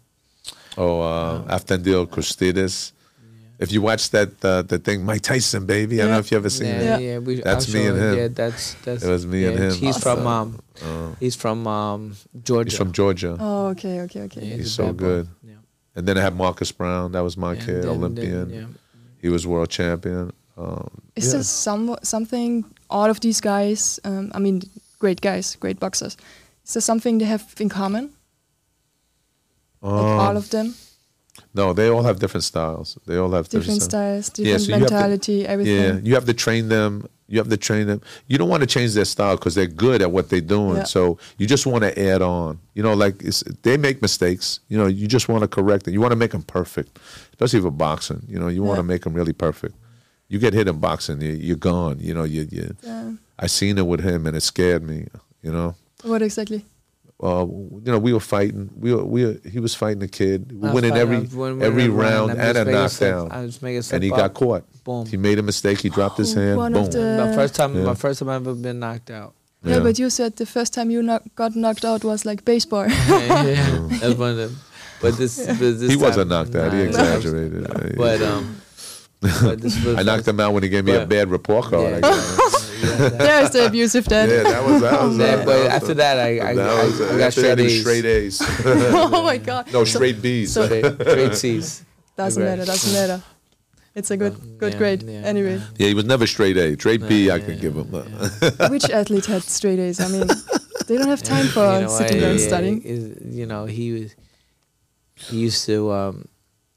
Speaker 2: Oh, uh, Avtandil Khurtsidze. If you watch that uh, the thing, Mike Tyson, baby. I don't know
Speaker 1: Yeah.
Speaker 2: if you ever seen
Speaker 3: yeah,
Speaker 2: it.
Speaker 1: Yeah.
Speaker 3: yeah, we,
Speaker 2: That's
Speaker 3: I'll
Speaker 2: me and him.
Speaker 3: Yeah, that's that's
Speaker 2: It was me
Speaker 3: yeah,
Speaker 2: and him.
Speaker 3: He's from um
Speaker 2: Uh,
Speaker 3: he's from um Georgia.
Speaker 2: he's from Georgia.
Speaker 1: Oh, okay, okay, okay.
Speaker 3: Yeah,
Speaker 2: He's
Speaker 3: a
Speaker 2: so good.
Speaker 3: Yeah.
Speaker 2: And then I had Marcus Browne. That was my
Speaker 3: And
Speaker 2: kid,
Speaker 3: then-
Speaker 2: Olympian.
Speaker 3: then, yeah.
Speaker 2: He was world champion. Um,
Speaker 1: Is
Speaker 2: yeah.
Speaker 1: there some something all of these guys? Um, I mean, great guys, great boxers. Is there something they have in common? Like all
Speaker 2: Um,
Speaker 1: of them,
Speaker 2: No, they all have different styles. They all have
Speaker 1: different
Speaker 2: styles.
Speaker 1: styles, different
Speaker 2: so you have to-
Speaker 1: mentality, everything.
Speaker 2: Yeah, you have to train them. You have to train them. You don't want to change their style because they're good at what they're doing.
Speaker 1: Yeah.
Speaker 2: So you just want to add on. You know, like it's, they make mistakes. You know, you just want to correct it. You want to make them perfect, especially for boxing. You know, you want to make them really perfect. You get hit in boxing, you, you're gone. You know, you, you.
Speaker 1: Yeah.
Speaker 2: I seen it with him, and it scared me. You know.
Speaker 1: What exactly?
Speaker 2: Uh, you know, we were fighting. We were, we were, he was fighting a kid,
Speaker 3: we was
Speaker 2: winning
Speaker 3: fighting-
Speaker 2: every
Speaker 3: I was winning
Speaker 2: every
Speaker 3: every round.
Speaker 2: round and a
Speaker 3: making
Speaker 2: knockdown,
Speaker 3: stuff- I was making
Speaker 2: and he
Speaker 3: up.
Speaker 2: got caught.
Speaker 3: Boom.
Speaker 2: He made a mistake. He dropped his hand.
Speaker 1: one
Speaker 2: Boom.
Speaker 1: of the-
Speaker 3: my first time,
Speaker 2: Yeah.
Speaker 3: my first time I've ever been knocked out.
Speaker 1: Yeah,
Speaker 2: Yeah.
Speaker 1: but you said the first time you knock, got knocked out was like baseball.
Speaker 3: yeah, yeah. <laughs> That's one of them. But this, but this
Speaker 2: he
Speaker 3: time,
Speaker 2: wasn't knocked out. He
Speaker 3: nah,
Speaker 2: exaggerated.
Speaker 3: But um, but this <laughs> was
Speaker 2: I knocked him out when he gave me a bad report card.
Speaker 3: Yeah.
Speaker 2: I guess.
Speaker 3: Yeah,
Speaker 1: There's the abusive dad.
Speaker 2: yeah, that was that was.
Speaker 3: yeah,
Speaker 2: uh,
Speaker 3: but
Speaker 2: that was,
Speaker 3: after that, I I,
Speaker 2: that
Speaker 3: I,
Speaker 2: was,
Speaker 3: I got straight
Speaker 2: that, it was
Speaker 3: A's.
Speaker 2: straight A's. <laughs>
Speaker 1: oh my god.
Speaker 2: no,
Speaker 1: So-
Speaker 2: straight B's.
Speaker 1: so-
Speaker 3: Straight, straight C's.
Speaker 1: Doesn't
Speaker 3: Right.
Speaker 1: matter. Doesn't matter. It's a good, good
Speaker 3: yeah,
Speaker 1: grade.
Speaker 3: yeah,
Speaker 1: anyway,
Speaker 2: yeah, he was never straight A. Straight B, I
Speaker 3: Yeah,
Speaker 2: could
Speaker 3: yeah,
Speaker 2: give him.
Speaker 3: yeah.
Speaker 1: which athlete had straight A's? I mean, <laughs> they don't have time for
Speaker 3: You know,
Speaker 1: sitting
Speaker 3: I-
Speaker 1: there and studying.
Speaker 3: You know, he was. He used to um,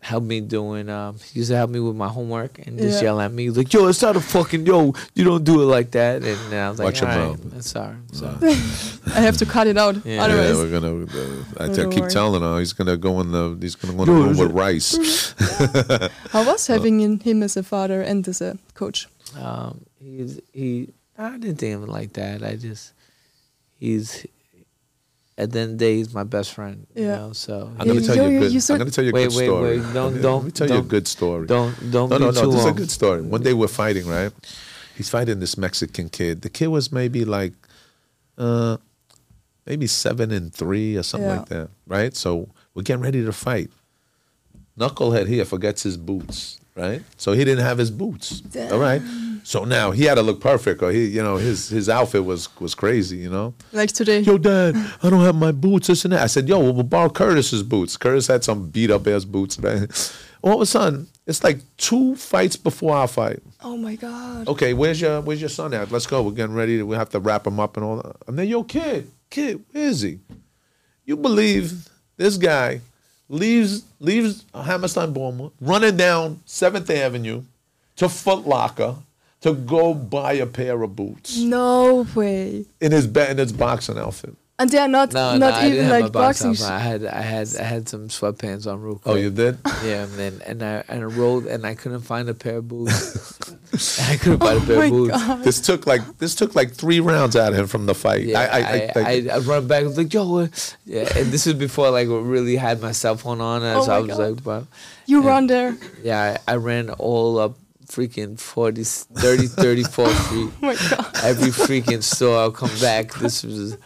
Speaker 3: help me doing. Um, he used to help me with my homework and just
Speaker 1: Yeah.
Speaker 3: yell at me. He was like, "Yo, it's not a fucking yo. You don't do it like that." And then I was like,
Speaker 2: Watch your
Speaker 3: "All right,
Speaker 2: mouth.
Speaker 3: I'm sorry, I'm sorry." <laughs>
Speaker 1: I have to cut it out.
Speaker 3: Yeah.
Speaker 2: Yeah,
Speaker 1: Otherwise,
Speaker 2: we're gonna. <laughs> Uh, I keep
Speaker 1: worry.
Speaker 2: telling her he's gonna go in the. He's gonna go in the
Speaker 3: No,
Speaker 2: room with rice. <laughs>
Speaker 1: how was having in him as a father and as a coach?
Speaker 3: Um, he's he. I didn't think of it like that. I just he's at the end of the day he's my best friend. You
Speaker 1: Yeah.
Speaker 3: know, so
Speaker 2: I'm gonna tell you,
Speaker 1: you-
Speaker 2: a good.
Speaker 1: you
Speaker 2: I'm gonna tell you a
Speaker 3: Wait,
Speaker 2: good
Speaker 3: wait,
Speaker 2: story.
Speaker 3: wait, don't-
Speaker 2: Let <laughs>
Speaker 3: don't- Let
Speaker 2: me tell you a good story.
Speaker 3: don't don't
Speaker 2: no,
Speaker 3: be
Speaker 2: no, no.
Speaker 3: too
Speaker 2: This is a good story. One day we're fighting, right? He's fighting this Mexican kid. The kid was maybe like, uh, maybe seven and three or something
Speaker 1: Yeah.
Speaker 2: like that, right? So we're getting ready to fight. Knucklehead here forgets his boots, right? So he didn't have his boots. All right. So now he had to look perfect, or he, you know, his his outfit was was crazy, you know.
Speaker 1: Like today.
Speaker 2: Yo, Dad, I don't have my boots. This and that. I said, Yo, we'll borrow Curtis's boots. Curtis had some beat up ass boots. Man. All of a sudden, it's like two fights before our fight.
Speaker 1: Oh my god.
Speaker 2: Okay, where's your where's your son at? Let's go. We're getting ready. To, we have to wrap him up and all that. And then, yo, kid, kid, where is he? You believe this guy leaves leaves Hammerstein Ballroom, running down Seventh Avenue to Foot Locker to go buy a pair of boots
Speaker 1: No way.
Speaker 2: in his in his boxing outfit.
Speaker 1: And they are not
Speaker 3: No,
Speaker 1: not
Speaker 3: no,
Speaker 1: even like
Speaker 3: my
Speaker 1: boxing.
Speaker 3: outfit. I had I had I had some sweatpants on real quick.
Speaker 2: Oh, you did?
Speaker 3: Yeah, and and I and I rolled and I couldn't find a pair of boots. <laughs> I couldn't find a
Speaker 1: Oh
Speaker 3: pair of boots.
Speaker 1: god.
Speaker 2: This took like this took like three rounds out of him from the fight.
Speaker 3: Yeah,
Speaker 2: I, I,
Speaker 3: I,
Speaker 2: I,
Speaker 3: I, I, run back. I was like, "Yo, uh, yeah." And this was before like I really had my cell phone on, and
Speaker 1: Oh
Speaker 3: so I
Speaker 1: my
Speaker 3: was
Speaker 1: God.
Speaker 3: like, "But
Speaker 1: You
Speaker 3: Yeah.
Speaker 1: run there.
Speaker 3: yeah." I, I ran all up freaking 40, 30, 34th Street. <laughs>
Speaker 1: Oh my god.
Speaker 3: Every freaking store. I'll come back. This was,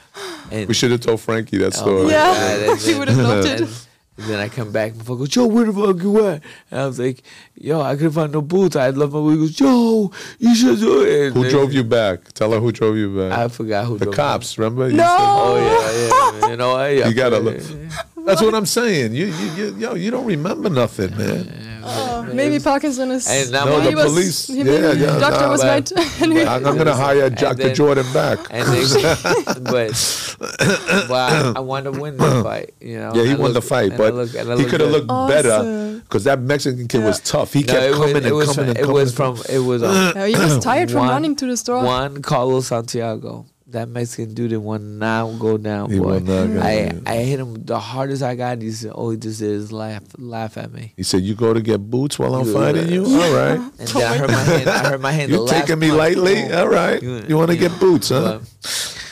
Speaker 3: and
Speaker 2: we should have told Frankie that
Speaker 3: Oh
Speaker 2: story.
Speaker 3: my
Speaker 1: Yeah,
Speaker 3: God, <laughs> and
Speaker 1: he would have loved it.
Speaker 3: and, And then I come back, my father goes, Joe, where the fuck you at? And I was like, yo, I couldn't find no boots. I love my boots. He goes, Joe, you should do it. And
Speaker 2: Who
Speaker 3: then-
Speaker 2: drove you back? Tell her who drove you back.
Speaker 3: I forgot who
Speaker 2: the
Speaker 3: drove me.
Speaker 2: cops, remember? You
Speaker 1: No.
Speaker 3: Oh yeah, yeah. You know, I, I
Speaker 2: You gotta look. That's what I'm saying. You, you, you, yo, you don't remember nothing, man.
Speaker 1: Oh, maybe Parkinson is.
Speaker 3: And now
Speaker 2: No, the
Speaker 1: was,
Speaker 2: police-
Speaker 1: He,
Speaker 2: yeah, yeah,
Speaker 1: doctor
Speaker 2: no,
Speaker 1: was
Speaker 3: but-
Speaker 1: right. <laughs>
Speaker 3: but-
Speaker 2: I'm, I'm gonna hire Dr.
Speaker 3: then-
Speaker 2: Jordan back.
Speaker 3: And they, <laughs> but, but I, I wanted to win the <clears throat> fight. You know.
Speaker 2: Yeah, he
Speaker 3: I
Speaker 2: won the fight, but
Speaker 3: look- and
Speaker 2: he could have
Speaker 3: good.
Speaker 2: looked better because that Mexican kid was tough. He
Speaker 3: No,
Speaker 2: kept
Speaker 3: it was,
Speaker 2: coming
Speaker 3: it
Speaker 2: and coming
Speaker 3: it was from it was
Speaker 1: Yeah, he was tired from running to the store.
Speaker 3: Juan Carlos Santiago. That Mexican dude didn't want to now go down,
Speaker 2: He
Speaker 3: boy.
Speaker 2: not go
Speaker 3: I,
Speaker 2: down.
Speaker 3: I hit him the hardest I got. He said, "All he just did is laugh, laugh at me."
Speaker 2: He said, "You go to get boots while I'm fighting you. All right,
Speaker 3: And then I heard my hand. I heard my hand.
Speaker 2: you
Speaker 3: the last
Speaker 2: taking me
Speaker 3: punch.
Speaker 2: lightly. All right,
Speaker 3: You-
Speaker 2: you want to
Speaker 3: yeah.
Speaker 2: get boots, huh?" <laughs>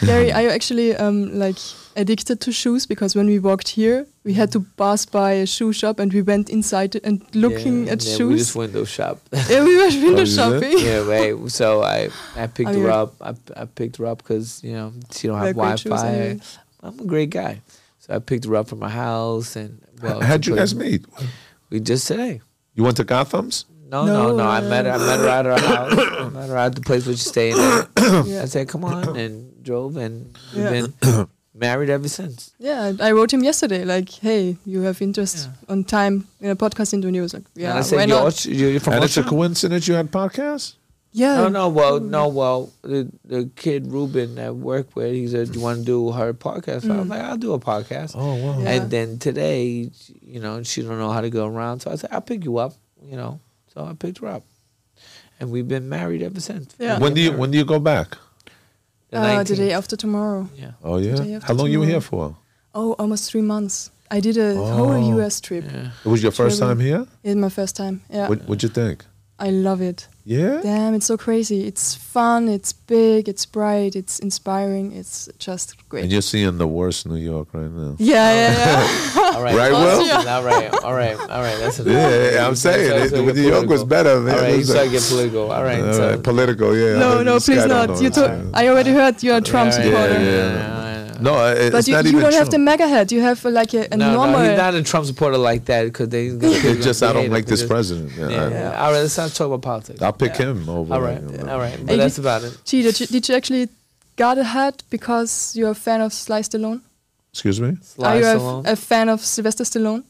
Speaker 3: But-
Speaker 1: Gary, are you actually um, like addicted to shoes? Because when we walked here, we had to mm. pass by a shoe shop and we went inside and looking
Speaker 3: yeah,
Speaker 1: at
Speaker 3: yeah, We
Speaker 1: shoes.
Speaker 3: just window shop.
Speaker 1: yeah, we were window <laughs>
Speaker 2: Oh, is
Speaker 1: shopping.
Speaker 3: yeah, right. So I I <laughs> picked oh,
Speaker 1: I
Speaker 3: her up. I, I picked her up because you know she don't have
Speaker 1: They're great shoes
Speaker 3: Wi-Fi.
Speaker 1: anyway.
Speaker 3: I'm a great guy, so I picked her up from my house and well.
Speaker 2: How'd you guys meet?
Speaker 3: We just today.
Speaker 2: You went to Gotham's?
Speaker 3: No, no,
Speaker 1: No,
Speaker 3: no. I uh, met her. I met her at her <coughs> house. I met her at the place where she's staying. <coughs>
Speaker 1: Yeah.
Speaker 3: I said, "Come on," <coughs> and drove, and we've been married ever since.
Speaker 1: Yeah, I wrote him yesterday, like, hey, you have interest
Speaker 3: Yeah.
Speaker 1: on time in a podcast interview. And he was like, yeah,
Speaker 3: and I
Speaker 1: why
Speaker 3: said, "You're,
Speaker 1: not?
Speaker 3: You're from
Speaker 2: and it's a
Speaker 3: Austria?"
Speaker 2: coincidence you had podcasts?
Speaker 1: Yeah.
Speaker 3: No, no, well, no, well, the the kid Ruben at work with, he said, "Do you want to do her podcast?" So I was
Speaker 1: Mm.
Speaker 3: like, "I'll do a podcast."
Speaker 2: Oh wow.
Speaker 1: Yeah.
Speaker 3: And then today, you know, she don't know how to go around, so I said, "I'll pick you up," you know. So I picked her up, and we've been married ever since.
Speaker 1: Yeah.
Speaker 2: When do you when do you go back?
Speaker 3: The
Speaker 1: Uh, the day after tomorrow.
Speaker 3: Yeah.
Speaker 2: Oh yeah.
Speaker 1: Day
Speaker 2: How long you were here for?
Speaker 1: Oh, almost three months. I did a
Speaker 2: Oh.
Speaker 1: whole US trip.
Speaker 3: Yeah.
Speaker 2: It was your first
Speaker 1: Travel.
Speaker 2: time here.
Speaker 1: It's my first time. Yeah.
Speaker 2: What What'd you think?
Speaker 1: I love it.
Speaker 2: Yeah.
Speaker 1: Damn, it's so crazy. It's fun, it's big, it's bright, it's inspiring, it's just great.
Speaker 2: And you're seeing the worst New York right now.
Speaker 1: yeah, yeah, yeah. <laughs>
Speaker 3: All right.
Speaker 2: Right,
Speaker 3: All
Speaker 2: Will?
Speaker 3: right. All right. All right. That's enough.
Speaker 2: Yeah, yeah, I'm saying it.
Speaker 3: to get
Speaker 2: New York was better, man.
Speaker 3: All right. You start
Speaker 2: like-
Speaker 3: to get political. All right.
Speaker 2: All
Speaker 3: so,
Speaker 2: political, yeah.
Speaker 1: no, no, please
Speaker 2: don't
Speaker 1: You
Speaker 2: it.
Speaker 1: told, I already heard you're a Trump
Speaker 3: Yeah,
Speaker 1: supporter.
Speaker 2: yeah,
Speaker 3: yeah,
Speaker 2: yeah.
Speaker 3: yeah.
Speaker 2: No, it-
Speaker 1: But you,
Speaker 2: not
Speaker 1: you
Speaker 2: even
Speaker 1: don't
Speaker 2: true.
Speaker 1: have the MAGA head. You have uh, like a, a
Speaker 3: No,
Speaker 1: normal.
Speaker 3: no, he's not a Trump supporter like that because they. <laughs>
Speaker 2: It's just I don't like this president. Yeah,
Speaker 3: Yeah.
Speaker 2: I-
Speaker 3: yeah. All right. Let's not talk about politics.
Speaker 2: I'll pick him over.
Speaker 3: All right.
Speaker 2: you know.
Speaker 3: All right. But that's
Speaker 1: did-
Speaker 3: about it.
Speaker 1: Gee, did you, did you actually got a hat because you're a fan of Sly Stallone?
Speaker 2: Excuse me.
Speaker 1: Are you a,
Speaker 3: Stallone.
Speaker 1: a fan of Sylvester Stallone?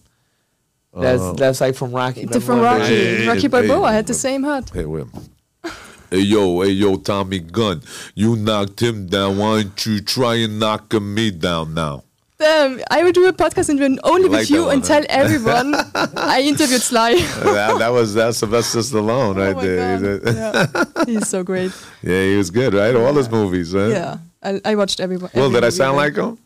Speaker 3: That's
Speaker 2: Uh,
Speaker 3: that's like from Rocky.
Speaker 1: From Rocky, Rocky Balboa
Speaker 2: hey,
Speaker 1: had the same hat.
Speaker 2: Hey, wait. Hey yo, hey yo, Tommy Gunn, you knocked him down. Why don't you try and knock me down now?
Speaker 1: Damn, I will do a podcast interview only
Speaker 2: Like
Speaker 1: with you
Speaker 2: one,
Speaker 1: and
Speaker 2: huh?
Speaker 1: tell everyone <laughs> I interviewed Sly.
Speaker 2: that, that was that's Sylvester Stallone right
Speaker 1: oh my
Speaker 2: there.
Speaker 1: God. yeah. He's so great. <laughs>
Speaker 2: Yeah, he was good, right? All his movies, right?
Speaker 1: Yeah, I, I watched everyone.
Speaker 2: Well,
Speaker 1: every
Speaker 2: did I sound
Speaker 1: of
Speaker 2: like
Speaker 1: him.
Speaker 2: him?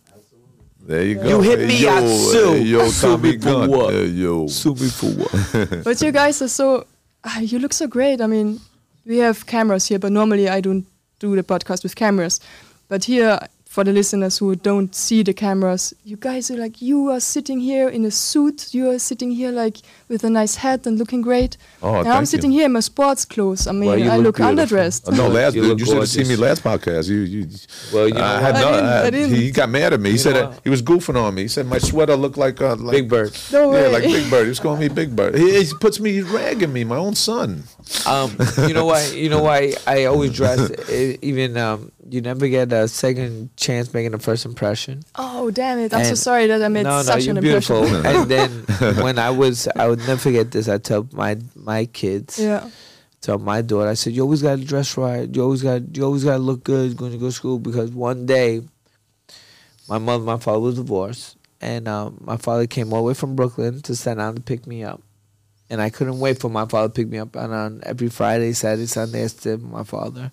Speaker 2: There you go.
Speaker 3: You hit
Speaker 2: Hey,
Speaker 3: me
Speaker 2: yo,
Speaker 3: at Sue.
Speaker 2: Hey, yo,
Speaker 3: Sue
Speaker 2: Tommy
Speaker 3: me for what?
Speaker 2: Hey, yo.
Speaker 3: Sue me for what? <laughs>
Speaker 1: But you guys are so. ah, You look so great. I mean, we have cameras here, but normally I don't do the podcast with cameras. But here, for the listeners who don't see the cameras, you guys are like, you are sitting here in a suit. You are sitting here like with a nice hat and looking great.
Speaker 2: Oh,
Speaker 1: and I'm sitting
Speaker 2: you.
Speaker 1: here in my sports clothes. I mean,
Speaker 3: Well, you
Speaker 1: I
Speaker 3: look
Speaker 1: look, underdressed.
Speaker 2: Oh, <laughs> no, last
Speaker 3: You
Speaker 2: you,
Speaker 3: look
Speaker 2: you should have seen me last podcast. You, you.
Speaker 3: Well, you know
Speaker 2: I had
Speaker 1: I
Speaker 2: no.
Speaker 1: didn't- I
Speaker 2: I-
Speaker 1: didn't.
Speaker 2: He got mad at me. He
Speaker 3: You
Speaker 2: said
Speaker 3: know
Speaker 2: uh, he was goofing on me. He said my sweater looked like uh, like
Speaker 3: Big Bird.
Speaker 1: No way.
Speaker 2: Yeah, like Big Bird. He was calling me Big Bird. He, he puts me, he's ragging me, my own son.
Speaker 3: Um, you know why? You know why I always dress. <laughs> Even um, you never get a second chance making a first impression.
Speaker 1: Oh, damn it. I'm so sorry that I made
Speaker 3: no, no,
Speaker 1: such
Speaker 3: you're
Speaker 1: an
Speaker 3: beautiful.
Speaker 1: impression.
Speaker 3: and <laughs> then when I was, I would never forget this. I tell my my kids,
Speaker 1: yeah.
Speaker 3: tell my daughter, I said, you always got to dress right. You always got, you always got to look good when you go to school because one day, my mother, my father was divorced, and um, my father came all the way from Brooklyn to Staten Island to pick me up. And I couldn't wait for my father to pick me up. And on every Friday, Saturday, Sunday, I stayed with my father.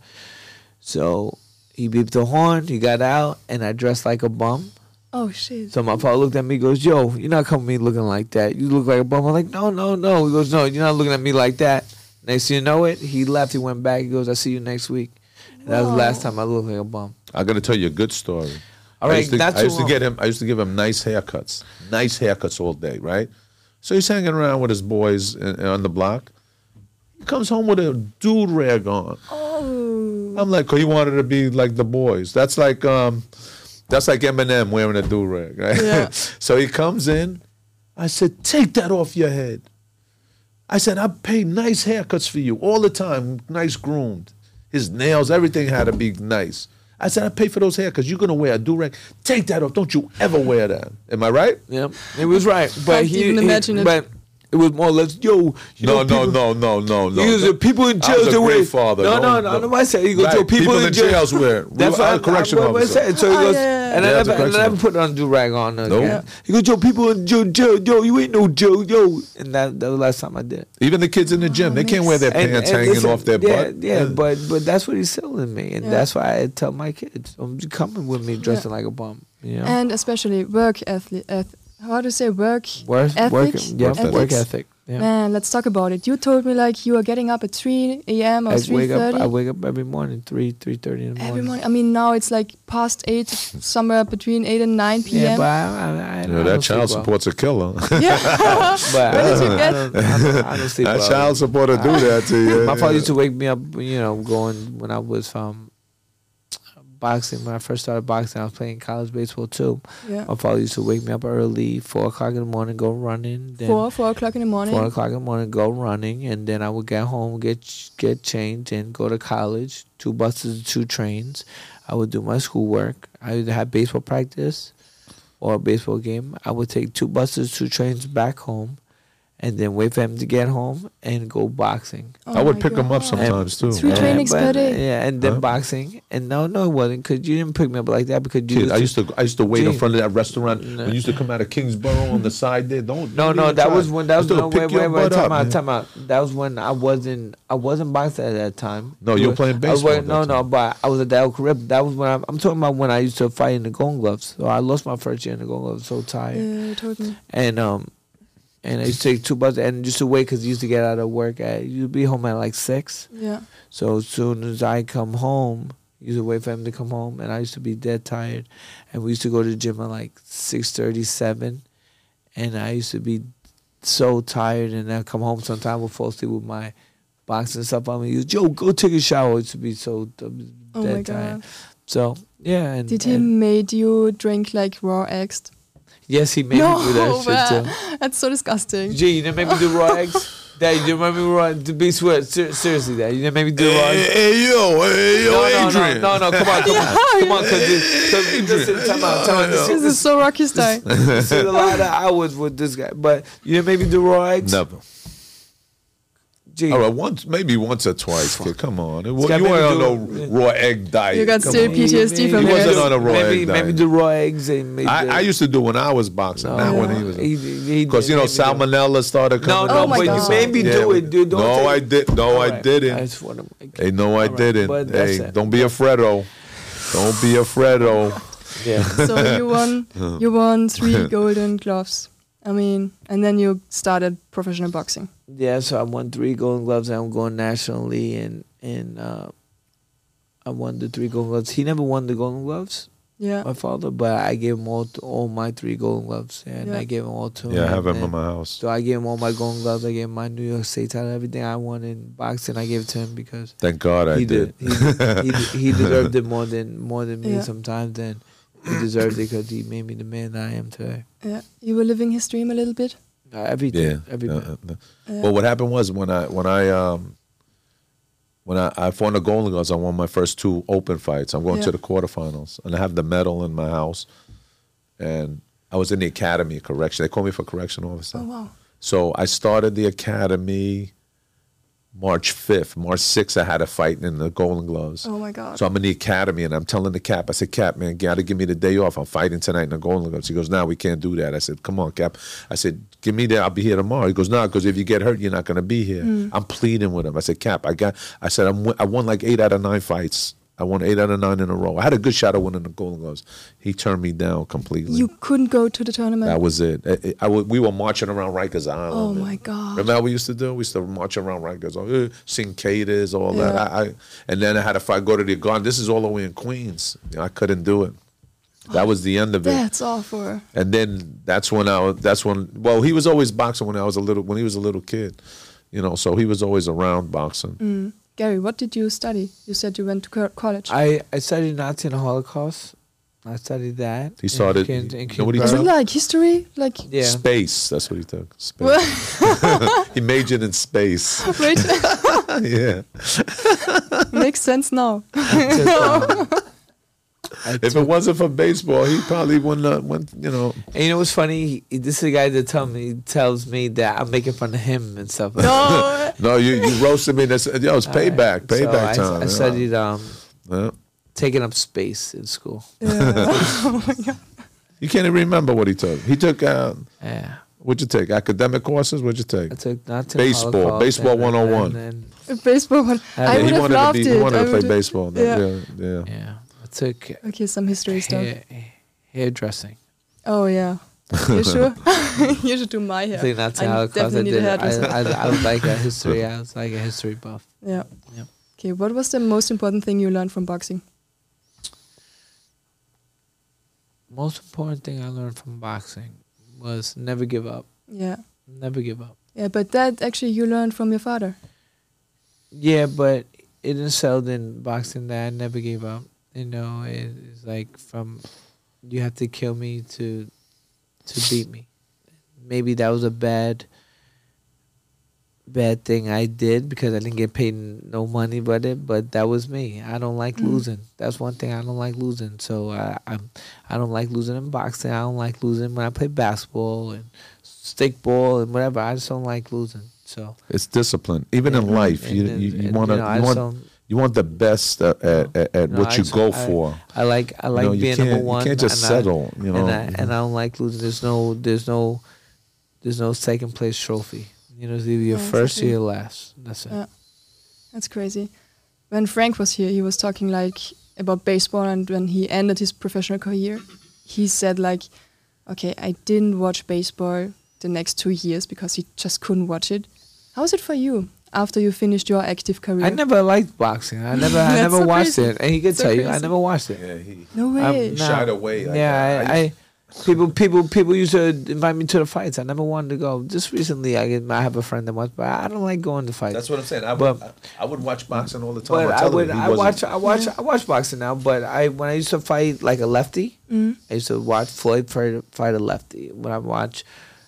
Speaker 3: So he beeped the horn. He got out, and I dressed like a bum.
Speaker 1: Oh, shit.
Speaker 3: So my father looked at me, goes, "Yo, you're not coming at me looking like that. You look like a bum." I'm like, "No, no, no." He goes, "No, you're not looking at me like that." Next thing you know it, he left. He went back. He goes, "I'll see you next week." And that was the last time I looked like a bum.
Speaker 2: I got to tell you a good story.
Speaker 3: All
Speaker 2: I used to,
Speaker 3: that's
Speaker 2: I used to get him. I used to give him nice haircuts, nice haircuts all day, right? So he's hanging around with his boys in, on the block. He comes home with a dude rag on.
Speaker 1: Oh.
Speaker 2: I'm like, 'cause he wanted to be like the boys. That's like, um, that's like Eminem wearing a do rag, right?
Speaker 1: Yeah. <laughs>
Speaker 2: so he comes in, I said, take that off your head. I said, I pay nice haircuts for you all the time, nice groomed. His nails, everything had to be nice. I said, I pay for those haircuts. You're gonna wear a do rag. Take that off. Don't you ever wear that. Am I right?
Speaker 3: Yeah, it was right, but
Speaker 1: Can't
Speaker 3: he,
Speaker 1: even
Speaker 3: he-
Speaker 1: imagine it.
Speaker 3: but it was more or less, yo. You
Speaker 2: No,
Speaker 3: know,
Speaker 2: no,
Speaker 3: people-
Speaker 2: no, no, no, no.
Speaker 3: He was the people in
Speaker 2: I was
Speaker 3: jails.
Speaker 2: a
Speaker 3: they
Speaker 2: great
Speaker 3: wear-
Speaker 2: father.
Speaker 3: No, no,
Speaker 2: Don't-
Speaker 3: no. no. I said, you go
Speaker 2: Right,
Speaker 3: to people,
Speaker 2: people
Speaker 3: in
Speaker 2: in
Speaker 3: jails.
Speaker 2: jails <laughs> wear-
Speaker 3: That's
Speaker 2: I
Speaker 3: what
Speaker 2: was correction
Speaker 3: what, what I
Speaker 2: officer.
Speaker 3: said. So he
Speaker 1: Oh,
Speaker 3: goes,
Speaker 1: yeah, yeah,
Speaker 3: and
Speaker 2: yeah.
Speaker 3: I
Speaker 2: Yeah, it's a
Speaker 3: never, and I
Speaker 2: correction
Speaker 3: never put on do rag on again.
Speaker 2: Nope.
Speaker 3: He goes, yo, people in jail, jail, yo, you ain't no jail, yo. And that, that was the last time I did.
Speaker 2: Even the kids in the gym, they can't wear their pants
Speaker 3: and
Speaker 2: hanging
Speaker 3: listen,
Speaker 2: off their
Speaker 3: yeah,
Speaker 2: butt.
Speaker 3: Yeah, but but that's what he's telling me, and
Speaker 1: Yeah.
Speaker 3: that's why I tell my kids, "I'm coming with me dressing like a bum." You know,
Speaker 1: And especially work athlete. Eth- how to say work
Speaker 3: work,
Speaker 1: ethic?
Speaker 3: work, yeah,
Speaker 2: Ethics.
Speaker 3: work ethic. Yeah.
Speaker 1: Man, let's talk about it. You told me like you are getting up at 3 a.m. or
Speaker 3: I wake up. I wake up every morning, three, three thirty in the morning.
Speaker 1: every morning. I mean, now it's like past 8, somewhere between 8 and 9 p.m.
Speaker 3: Yeah,
Speaker 1: p.m.
Speaker 3: but I, I, I,
Speaker 2: You
Speaker 3: I
Speaker 2: know, that child
Speaker 3: sleep well.
Speaker 2: support's a killer. <laughs>
Speaker 1: yeah.
Speaker 3: But
Speaker 1: When
Speaker 3: I,
Speaker 1: did you
Speaker 3: don't-
Speaker 1: get-
Speaker 3: I, I,
Speaker 2: that
Speaker 3: well.
Speaker 2: child support will do that to you.
Speaker 3: My father used to wake me up, you know, going when I was um boxing. When I first started boxing, I was playing college baseball too.
Speaker 1: yeah.
Speaker 3: My father used to wake me up early, four o'clock in the morning, go running. Then
Speaker 1: 4, 4 o'clock in the morning.
Speaker 3: Four o'clock in the morning, go running, and then I would get home, get get changed, and go to college. Two buses, two trains. I would do my schoolwork. I either had baseball practice or a baseball game. I would take two buses, two trains back home, and then wait for him to get home and go boxing.
Speaker 1: Oh
Speaker 2: I would
Speaker 1: my
Speaker 2: pick him up
Speaker 1: God.
Speaker 2: sometimes too.
Speaker 1: Three
Speaker 2: Yeah.
Speaker 1: trainings per
Speaker 3: but,
Speaker 1: day.
Speaker 3: Yeah, and then
Speaker 2: Huh?
Speaker 3: boxing. And no, no, it wasn't because you didn't pick me up like that because you.
Speaker 2: Kid, I used to I used to wait in front of that restaurant
Speaker 3: No.
Speaker 2: when you used to come out of Kingsborough on the <laughs> side there. Don't
Speaker 3: No, no, that
Speaker 2: try.
Speaker 3: was when that was
Speaker 2: Used
Speaker 3: no,
Speaker 2: pick
Speaker 3: wait,
Speaker 2: your
Speaker 3: wait, wait,
Speaker 2: butt
Speaker 3: time
Speaker 2: up,
Speaker 3: out, time out. That was when I wasn't, I wasn't boxing at that time.
Speaker 2: No, you were
Speaker 3: But
Speaker 2: playing
Speaker 3: I was
Speaker 2: baseball at
Speaker 3: no,
Speaker 2: that
Speaker 3: no,
Speaker 2: time.
Speaker 3: but I was at the El Carib. That was when I, I'm talking about when I used to fight in the Golden Gloves. So I lost my first year in the Golden Gloves. So tired,
Speaker 1: Yeah, you told me.
Speaker 3: and um, and I used to take two buses and just to wait because used to get out of work at you'd be home at like six.
Speaker 1: Yeah.
Speaker 3: So as soon as I come home, used to wait for him to come home, and I used to be dead tired. And we used to go to the gym at like six thirty seven, and I used to be so tired, and I come home sometime with fall asleep with my boxing stuff on me. Goes, Joe, go take a shower. I used to be so d-
Speaker 1: Oh
Speaker 3: dead
Speaker 1: my
Speaker 3: tired. So yeah, and,
Speaker 1: Did he
Speaker 3: and
Speaker 1: made you drink like raw eggs?
Speaker 3: Yes, he made
Speaker 1: no,
Speaker 3: me do that shit too.
Speaker 1: That's so disgusting.
Speaker 3: Gee, you didn't make me do raw <laughs> eggs. Dad, you didn't make me raw. To be swear, ser- seriously, Dad, you didn't make me do raw eggs.
Speaker 2: Hey, hey, yo, hey, yo,
Speaker 3: no, no,
Speaker 2: Adrian.
Speaker 3: no, no, no, come on, come on, come on, because listen, time out, time out. This,
Speaker 1: This is so Rocky style.
Speaker 3: this is a lot of hours with this guy, but you didn't make me do raw eggs.
Speaker 2: Never.
Speaker 3: Gee, oh,
Speaker 2: All right, once maybe once or twice. kid. Come on, It wa- you
Speaker 3: me
Speaker 2: weren't
Speaker 3: to
Speaker 2: on
Speaker 3: do-
Speaker 2: no raw egg diet.
Speaker 1: You got
Speaker 2: Come
Speaker 1: still
Speaker 2: on.
Speaker 1: PTSD from
Speaker 2: He
Speaker 1: it.
Speaker 2: wasn't on a raw
Speaker 3: maybe,
Speaker 2: egg
Speaker 3: maybe
Speaker 2: diet.
Speaker 3: do raw eggs and maybe
Speaker 2: I, I used to do when I was boxing.
Speaker 3: No,
Speaker 2: not when he
Speaker 3: he-
Speaker 2: was. Because you know
Speaker 3: did do-
Speaker 2: salmonella started
Speaker 3: No,
Speaker 2: coming.
Speaker 3: no,
Speaker 1: Oh my
Speaker 3: but
Speaker 1: God.
Speaker 3: you made me
Speaker 2: Yeah,
Speaker 3: do it, dude. Don't
Speaker 2: no, I did. No,
Speaker 3: All
Speaker 2: I didn't.
Speaker 3: I just wanna make-
Speaker 2: Hey, no, I
Speaker 3: All right,
Speaker 2: didn't.
Speaker 3: but
Speaker 2: Hey, don't be a Fredo. Don't be a Fredo. <laughs>
Speaker 3: Yeah.
Speaker 1: so you won you won three <laughs> golden gloves. I mean, and then you started professional boxing.
Speaker 3: Yeah, so I won three Golden Gloves. I'm going nationally, and and uh, I won the three Golden Gloves. He never won the Golden Gloves,
Speaker 1: Yeah.
Speaker 3: my father, but I gave him all all my three Golden Gloves, and
Speaker 1: Yeah.
Speaker 3: I gave him all to him.
Speaker 2: Yeah, I have him in my house.
Speaker 3: So I gave him all my Golden Gloves. I gave him my New York State title, everything I won in boxing. I gave it to him because
Speaker 2: Thank God I
Speaker 3: he
Speaker 2: did.
Speaker 3: did. He, he, he <laughs> deserved it more than more than me
Speaker 1: Yeah.
Speaker 3: sometimes. And he deserved it because he made me the man I am today.
Speaker 1: Yeah. You were living his dream a little bit.
Speaker 3: Uh, everything,
Speaker 2: Yeah.
Speaker 3: every
Speaker 2: Uh,
Speaker 3: bit.
Speaker 2: uh, uh.
Speaker 1: Yeah.
Speaker 2: What happened was when I when I um when I, I won the Golden Gloves, I won my first two open fights. I'm going
Speaker 1: Yeah.
Speaker 2: to the quarterfinals, and I have the medal in my house. And I was in the academy correction. They called me for correction officer.
Speaker 1: Oh wow.
Speaker 2: So I started the academy March 5th. March 6th, I had a fight in the Golden Gloves.
Speaker 1: Oh my god.
Speaker 2: So I'm in the academy and I'm telling the cap, I said, Cap, man, you gotta give me the day off. I'm fighting tonight in the Golden Gloves. He goes, No, we can't do that. I said, Come on, Cap. I said, Give me that. I'll be here tomorrow. He goes, No, because if you get hurt, you're not gonna be here. Mm. I'm pleading with him. I said, Cap, I got. I said, I'm, I won like eight out of nine fights. I won eight out of nine in a row. I had a good shot of winning the Golden Gloves. He turned me down completely.
Speaker 1: you couldn't go to the tournament.
Speaker 2: that was it. I w- we were marching around Rikers Island.
Speaker 1: oh my god.
Speaker 2: Remember how we used to do? We used to march around Rikers, uh, sing cadres, all
Speaker 1: Yeah.
Speaker 2: that. I, I, and then I had to fight, go to the garden. This is all the way in Queens. You know, I couldn't do it. That was the end of it.
Speaker 1: That's awful.
Speaker 2: And then that's when I. That's when. Well, he was always boxing when I was a little. When he was a little kid, you know. So he was always around boxing.
Speaker 1: Mm. Gary, what did you study? You said you went to co- college.
Speaker 3: I, I studied Nazi and Holocaust, I studied that.
Speaker 2: He started-
Speaker 3: in,
Speaker 2: you
Speaker 3: in
Speaker 2: what he
Speaker 1: Is
Speaker 2: took?
Speaker 1: it like history? Like
Speaker 3: Yeah.
Speaker 2: Space. That's what he took. Space. <laughs> He majored in space.
Speaker 1: wait, <laughs>
Speaker 2: yeah. <laughs>
Speaker 1: makes sense now.
Speaker 3: I took, I
Speaker 2: If it wasn't for baseball, he probably wouldn't have went, you know.
Speaker 3: And you know what's funny? He, this is a guy that tell me tells me that I'm making fun of him and stuff. Like.
Speaker 1: No, <laughs>
Speaker 2: No, you, you roasted me. That's, yo, it's payback.
Speaker 3: So
Speaker 2: Payback
Speaker 3: I,
Speaker 2: time.
Speaker 3: I
Speaker 2: yeah.
Speaker 3: studied um,
Speaker 2: Yeah.
Speaker 3: taking up space in school.
Speaker 1: yeah. <laughs>
Speaker 2: You can't even remember what he took. He took, uh,
Speaker 3: Yeah,
Speaker 2: what'd you take? Academic courses? What'd you take?
Speaker 3: I took not to
Speaker 2: Baseball,
Speaker 3: Holocaust
Speaker 2: baseball
Speaker 3: and-
Speaker 2: 101.
Speaker 3: And, and,
Speaker 1: baseball one.
Speaker 3: Yeah,
Speaker 1: I
Speaker 3: he
Speaker 1: would have
Speaker 2: wanted
Speaker 1: loved
Speaker 2: to be,
Speaker 1: it.
Speaker 2: he wanted
Speaker 1: I
Speaker 2: to play
Speaker 1: would-
Speaker 2: baseball.
Speaker 1: Yeah.
Speaker 2: yeah, yeah.
Speaker 3: yeah, I took
Speaker 1: Okay, some history stuff.
Speaker 3: hairdressing.
Speaker 1: Oh yeah. <laughs> You sure? <laughs> you should do my hair.
Speaker 3: I think not to
Speaker 1: I
Speaker 3: Holocaust. I,
Speaker 1: definitely need
Speaker 3: did.
Speaker 1: a
Speaker 3: I,
Speaker 1: hairdresser.
Speaker 3: I, I was like a <laughs> history. I was like a history buff.
Speaker 1: Yeah.
Speaker 3: Yep.
Speaker 1: Okay, what was the most important thing you learned from boxing?
Speaker 3: Most important thing I learned from boxing was never give up.
Speaker 1: Yeah.
Speaker 3: Never give up.
Speaker 1: Yeah, but that actually you learned from your father.
Speaker 3: Yeah, but it excelled in boxing that I never gave up. You know, it, it's like from you have to kill me to to beat me. Maybe that was a bad bad thing I did because I didn't get paid no money but it, but that was me. I don't like
Speaker 1: Mm.
Speaker 3: losing. That's one thing I don't like losing. So I I'm I don't like losing in boxing. I don't like losing when I play basketball and stickball and whatever. I just don't like losing. So
Speaker 2: It's discipline. Even in life,
Speaker 3: and-
Speaker 2: you,
Speaker 3: and-
Speaker 2: you, you want to
Speaker 3: know,
Speaker 2: you want
Speaker 3: don't-
Speaker 2: you want the best uh, at, at, at
Speaker 3: No,
Speaker 2: what
Speaker 3: I
Speaker 2: you
Speaker 3: just-
Speaker 2: go
Speaker 3: I-
Speaker 2: for.
Speaker 3: I like I like
Speaker 2: you know,
Speaker 3: being
Speaker 2: can't,
Speaker 3: number one.
Speaker 2: You can't just
Speaker 3: and I-
Speaker 2: settle. you know,
Speaker 3: and I and I don't like losing. There's no there's no there's no second place trophy. You know, it's either your
Speaker 1: Yeah,
Speaker 3: first or your last. That's it.
Speaker 1: Yeah. That's crazy. When Frank was here, he was talking like about baseball, and when he ended his professional career, he said like, "Okay, I didn't watch baseball the next two years because he just couldn't watch it." How was it for you after you finished your active career?
Speaker 3: I never liked boxing. I never I <laughs> never
Speaker 1: so
Speaker 3: watched
Speaker 1: crazy.
Speaker 3: it, and he could
Speaker 1: So
Speaker 3: tell you I never watched it.
Speaker 2: yeah, he
Speaker 1: No way.
Speaker 3: I'm not-
Speaker 2: shied away. Like,
Speaker 3: yeah,
Speaker 2: uh,
Speaker 3: I, I people people people used to invite me to the fights. I never wanted to go. Just recently, I get I have a friend that wants, but I don't like going to fights.
Speaker 2: That's what I'm saying. I
Speaker 3: But-
Speaker 2: would, I, I would watch boxing all the time.
Speaker 3: But I would I watch I watch I watch boxing now. But I when I used to fight like a lefty,
Speaker 1: Mm.
Speaker 3: I used to watch Floyd fight, fight a lefty. When I watch,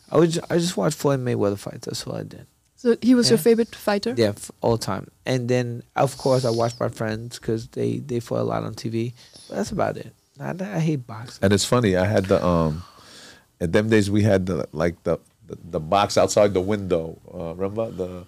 Speaker 3: I would I just watch Floyd Mayweather fights. That's what I did.
Speaker 1: So he was your favorite fighter.
Speaker 3: Yeah, all time. And then of course I watched my friends because they they fought a lot on TV. But that's about it. I, I hate boxing.
Speaker 2: And it's funny. I had the um, in them days we had the like the the, the box outside the window. Uh, remember the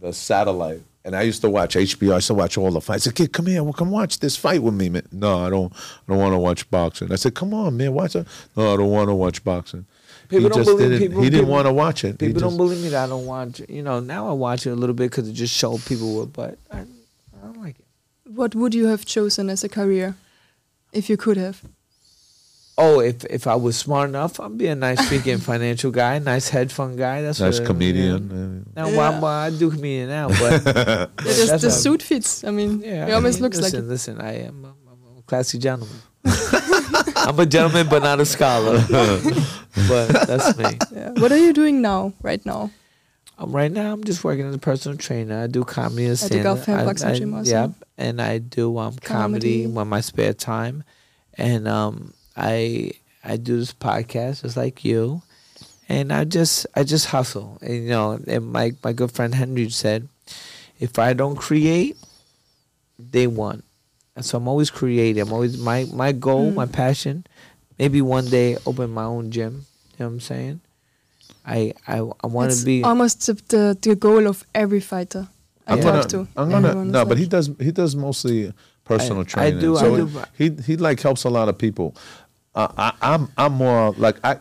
Speaker 2: the satellite. And I used to watch HBO. I used to watch all the fights. I said, "Kid, come here. Well, come watch this fight with me, man." No, I don't. I don't want to watch boxing. I said, "Come on, man, watch it." No, I don't want to watch boxing.
Speaker 3: People
Speaker 2: he
Speaker 3: don't
Speaker 2: just
Speaker 3: believe-
Speaker 2: didn't.
Speaker 3: people-
Speaker 2: he didn't want to watch it. He
Speaker 3: People don't believe me that I don't watch. it. You know, now I watch it a little bit because it just showed people what. But I, I don't like it.
Speaker 1: What would you have chosen as a career, if you could have?
Speaker 3: Oh, if if I was smart enough, I'd be a nice <laughs> speaking financial guy, nice hedge fund guy. That's
Speaker 2: nice
Speaker 3: what,
Speaker 2: comedian.
Speaker 3: Yeah. Now,
Speaker 1: Yeah.
Speaker 3: well, I'm, I do comedian now, but <laughs>
Speaker 1: Yeah, just
Speaker 3: that's
Speaker 1: the
Speaker 3: what-
Speaker 1: suit fits. I mean,
Speaker 3: Yeah,
Speaker 1: he
Speaker 3: I
Speaker 1: almost
Speaker 3: mean,
Speaker 1: looks
Speaker 3: listen,
Speaker 1: like it.
Speaker 3: Listen, I am I'm, I'm a classy gentleman. <laughs> I'm a gentleman, but not a scholar. <laughs> but that's me.
Speaker 1: Yeah. What are you doing now, right now?
Speaker 3: Um, right now, I'm just working as a personal trainer. I do comedy and
Speaker 1: At the
Speaker 3: stand
Speaker 1: Gotham Boxing also?
Speaker 3: Yep, and I do um comedy,
Speaker 1: Comedy.
Speaker 3: on my spare time, and um I I do this podcast just like you, and I just I just hustle. And you know, and my my good friend Henry said, if I don't create, they want. And so I'm always creating. I'm always my my goal,
Speaker 1: Mm.
Speaker 3: my passion. Maybe one day open my own gym. You know what I'm saying? I I I want
Speaker 1: It's
Speaker 3: to be.
Speaker 1: almost the, the the goal of every fighter I
Speaker 2: I'm
Speaker 3: Yeah.
Speaker 1: talk
Speaker 2: gonna,
Speaker 1: to.
Speaker 2: I'm gonna
Speaker 1: Everyone is
Speaker 2: no, but he does he does mostly personal
Speaker 3: I- I
Speaker 2: training.
Speaker 3: do- I
Speaker 2: so
Speaker 3: do.
Speaker 2: he he like helps a lot of people. Uh, I, I'm I'm more like I.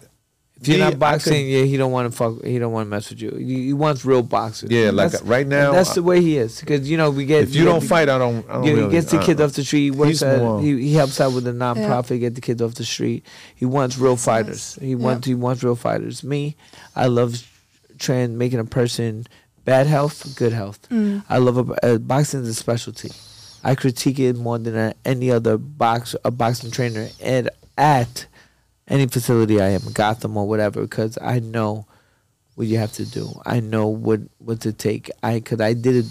Speaker 3: If you're not boxing,
Speaker 2: could-
Speaker 3: yeah, he don't want to fuck. He don't want to mess with you. He, he wants real boxers.
Speaker 2: Yeah,
Speaker 3: And
Speaker 2: like right now,
Speaker 3: that's the way he is. Because you know we get.
Speaker 2: if you
Speaker 3: we
Speaker 2: don't
Speaker 3: get-
Speaker 2: fight, I don't. I don't
Speaker 3: Yeah,
Speaker 2: really,
Speaker 3: he gets the
Speaker 2: uh,
Speaker 3: kids off the street. He works
Speaker 2: he's
Speaker 3: at, he, he helps out with the nonprofit, get the kids off the street. He wants real fighters.
Speaker 1: nice.
Speaker 3: He
Speaker 1: Yeah.
Speaker 3: wants he wants real fighters. Me, I love trying making a person bad health, good health.
Speaker 1: Mm.
Speaker 3: I love a, uh, boxing is a specialty. I critique it more than uh, any other box a boxing trainer at at any facility I am, Gotham or whatever, because I know what you have to do. I know what what to take. I because I did it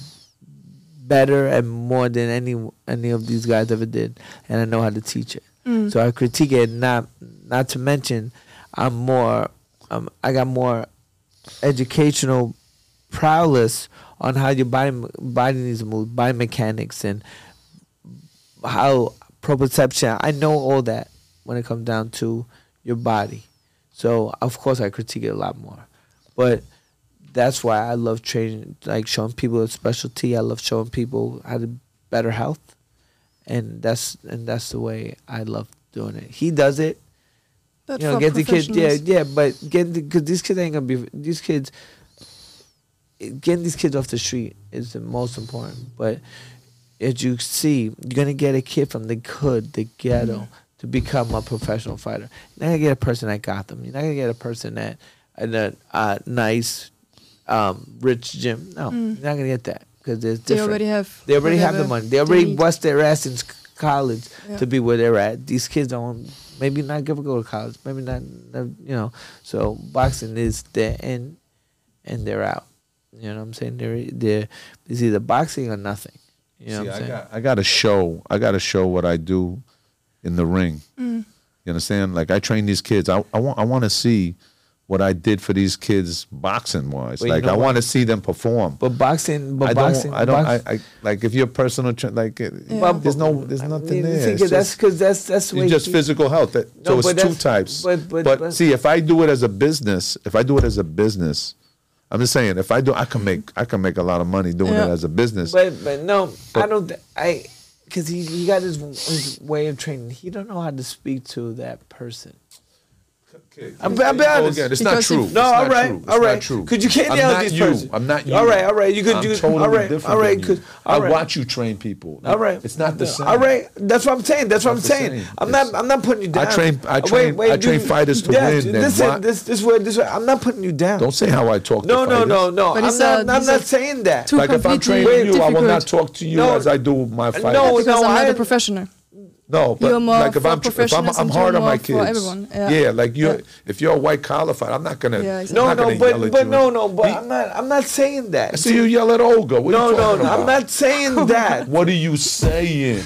Speaker 3: better and more than any any of these guys ever did, and I know how to teach it. So I critique it. Not not to mention, I'm more. Um, I got more educational prowess on how your body body needs to move, body mechanics, and how proprioception. I know all that when it comes down to your body. So of course I critique it a lot more, but that's why I love training, like showing people a specialty. I love showing people how to better health, and that's and that's the way I love doing it. He does it,
Speaker 1: But
Speaker 3: you know, get the kids, yeah, yeah, but get because these kids ain't gonna be these kids. Getting these kids off the street is the most important. But as you see, you're gonna get a kid from the hood, the ghetto,
Speaker 1: Mm-hmm.
Speaker 3: To become a professional fighter. You're not gonna get a person at Gotham. You're not gonna get a person at in a uh, nice, um, rich gym. No, you're not gonna get that because there's
Speaker 1: Mm. They
Speaker 3: different.
Speaker 1: already have.
Speaker 3: They already have the money. They already
Speaker 1: need.
Speaker 3: bust their ass in college
Speaker 1: Yeah.
Speaker 3: to be where they're at. These kids don't maybe not ever go to college. Maybe not, not, you know. So boxing is there in and they're out. You know what I'm saying? They're they're it's either boxing or nothing. You know
Speaker 2: See,
Speaker 3: what I'm
Speaker 2: I
Speaker 3: saying?
Speaker 2: got I got to show I got to show what I do in the ring.
Speaker 1: Mm.
Speaker 2: You understand? Like I train these kids. I I want I want to see what I did for these kids boxing wise.
Speaker 3: Well, you
Speaker 2: like
Speaker 3: know
Speaker 2: I want to see them perform.
Speaker 3: but boxing, but
Speaker 2: I
Speaker 3: boxing,
Speaker 2: don't. I don't.
Speaker 3: box-
Speaker 2: I, I like if you're personal tra- like. it-
Speaker 1: Yeah.
Speaker 2: There's no. There's
Speaker 3: I
Speaker 2: nothing
Speaker 3: mean,
Speaker 2: there.
Speaker 3: see,
Speaker 2: It's
Speaker 3: 'cause that's because that's that's the way
Speaker 2: just
Speaker 3: he-
Speaker 2: physical health. That,
Speaker 3: No,
Speaker 2: so it's two types.
Speaker 3: but- but- but-
Speaker 2: see, if I do it as a business, if I do it as a business, I'm just saying, if I do, I can make I can make a lot of money doing
Speaker 1: Yeah.
Speaker 2: it as a business.
Speaker 3: But but no, I don't. I because he he got his his way of training. He don't know how to speak to that person. I'm, I'm be honest.
Speaker 2: Again, it's not true.
Speaker 1: if-
Speaker 2: It's
Speaker 3: No, all
Speaker 2: not
Speaker 3: right,
Speaker 2: true. It's
Speaker 3: all right.
Speaker 2: Not true.
Speaker 3: Could you can't
Speaker 2: I'm
Speaker 3: yell
Speaker 2: not
Speaker 3: at this
Speaker 2: you.
Speaker 3: person.
Speaker 2: I'm not you.
Speaker 3: All right, all right. You could
Speaker 2: I'm
Speaker 3: do.
Speaker 2: totally
Speaker 3: all right,
Speaker 2: different
Speaker 3: all right.
Speaker 2: than you.
Speaker 3: all
Speaker 2: I
Speaker 3: right.
Speaker 2: watch you train people.
Speaker 3: All right,
Speaker 2: It's not the same.
Speaker 3: All right, that's what I'm saying. That's what I'm saying. I'm not. I'm not putting you down.
Speaker 2: I train- I
Speaker 3: Wait,
Speaker 2: train-
Speaker 3: wait,
Speaker 2: I train
Speaker 3: you-
Speaker 2: fighters to
Speaker 3: yeah,
Speaker 2: win
Speaker 3: Listen,
Speaker 2: wa-
Speaker 3: this this way. This way. I'm not putting you down.
Speaker 2: Don't say how I talk.
Speaker 3: no,
Speaker 2: to
Speaker 3: no,
Speaker 2: fighters.
Speaker 3: no, no. I'm not. I'm not saying that.
Speaker 2: Like if I'm
Speaker 1: completely
Speaker 2: training you, I will not talk to you as I do my fighters.
Speaker 3: No,
Speaker 1: because I'm not
Speaker 3: I-
Speaker 1: a professional.
Speaker 2: No, but
Speaker 1: You're more
Speaker 2: like if I'm if I'm, I'm hard on my kids.
Speaker 1: for everyone. Yeah.
Speaker 2: like you,
Speaker 1: Yeah.
Speaker 2: if you're a white collar fighter, I'm not gonna.
Speaker 1: Yeah, exactly.
Speaker 3: No,
Speaker 2: not
Speaker 3: no,
Speaker 2: gonna yell
Speaker 3: but
Speaker 2: at
Speaker 3: but
Speaker 2: you.
Speaker 3: no, no. But I'm not. I'm not saying that.
Speaker 2: I see you yell at Olga. What are
Speaker 3: No,
Speaker 2: you
Speaker 3: no,
Speaker 2: talking
Speaker 3: no. I'm not saying <laughs> that.
Speaker 2: What are you saying?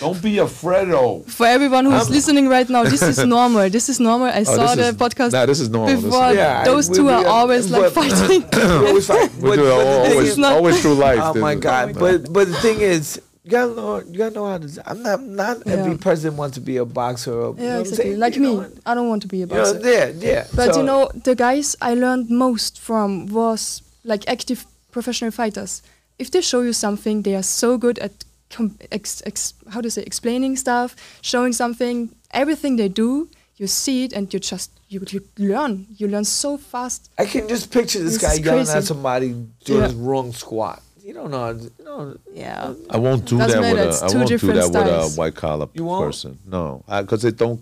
Speaker 2: Don't be a Fredo.
Speaker 1: For everyone who's
Speaker 3: I'm-
Speaker 1: listening right now, this is <laughs> normal. This is normal. I
Speaker 2: Oh,
Speaker 1: saw the
Speaker 2: is-
Speaker 1: podcast
Speaker 2: Nah, this is normal. This is-
Speaker 1: before.
Speaker 3: Yeah,
Speaker 1: Those
Speaker 3: we-
Speaker 1: two
Speaker 3: we
Speaker 1: are
Speaker 3: are-
Speaker 1: always like <laughs> fighting.
Speaker 3: We always fight. But- but the
Speaker 2: all-
Speaker 3: thing
Speaker 2: always, always through life.
Speaker 3: Oh my god! But but the thing is, you gotta know you gotta know how to. I'm not not every
Speaker 1: Yeah.
Speaker 3: person wants to be a boxer. Or, you know
Speaker 1: yeah,
Speaker 3: what I'm
Speaker 1: exactly. Like
Speaker 3: You know
Speaker 1: me,
Speaker 3: what?
Speaker 1: I don't want to be a
Speaker 3: You know,
Speaker 1: boxer.
Speaker 3: yeah, yeah.
Speaker 1: But
Speaker 3: So-
Speaker 1: you know, the guys I learned most from was like active professional fighters. If they show you something, they are so good at com- ex- ex- how to say explaining stuff, showing something. Everything they do, you see it and you just you, you learn. You learn so fast.
Speaker 3: I can just picture this
Speaker 1: This
Speaker 3: guy yelling at somebody doing
Speaker 1: Yeah.
Speaker 3: his wrong squat. You don't know. You know.
Speaker 1: Yeah.
Speaker 2: I won't do
Speaker 1: Doesn't
Speaker 2: that with
Speaker 1: matter,
Speaker 2: a.
Speaker 1: it's two
Speaker 2: won't do
Speaker 1: different
Speaker 2: that with
Speaker 1: styles.
Speaker 2: a white collar person. No, because it don't.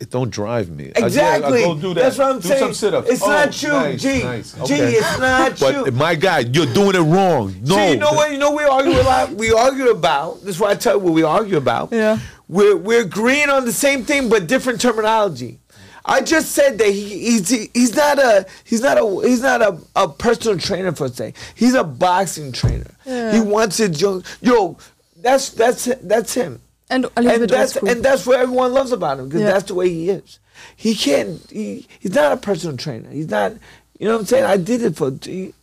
Speaker 2: It don't drive me. I- yeah, I
Speaker 3: Exactly.
Speaker 2: go do that.
Speaker 3: That's what I'm
Speaker 2: do
Speaker 3: saying.
Speaker 2: some sit-ups.
Speaker 3: It's
Speaker 2: Oh,
Speaker 3: not you,
Speaker 2: nice,
Speaker 3: G.
Speaker 2: nice.
Speaker 3: G, it's not <laughs> you.
Speaker 2: But my guy, you're doing it wrong. No.
Speaker 3: See, you know what? You know what we argue about. We argue about. This is why I tell you what we argue about.
Speaker 1: Yeah.
Speaker 3: We're we're agreeing on the same thing, but different terminology. I just said that he, he's he, he's not a he's not a he's not a, a personal trainer per se. He's a boxing trainer.
Speaker 1: Yeah.
Speaker 3: He wants it. Yo, yo, that's that's that's him.
Speaker 1: And
Speaker 3: And that's and that's what everyone loves about him because
Speaker 1: Yeah.
Speaker 3: that's the way he is. He can't. He, he's not a personal trainer. He's not. You know what I'm saying? I did it for. He,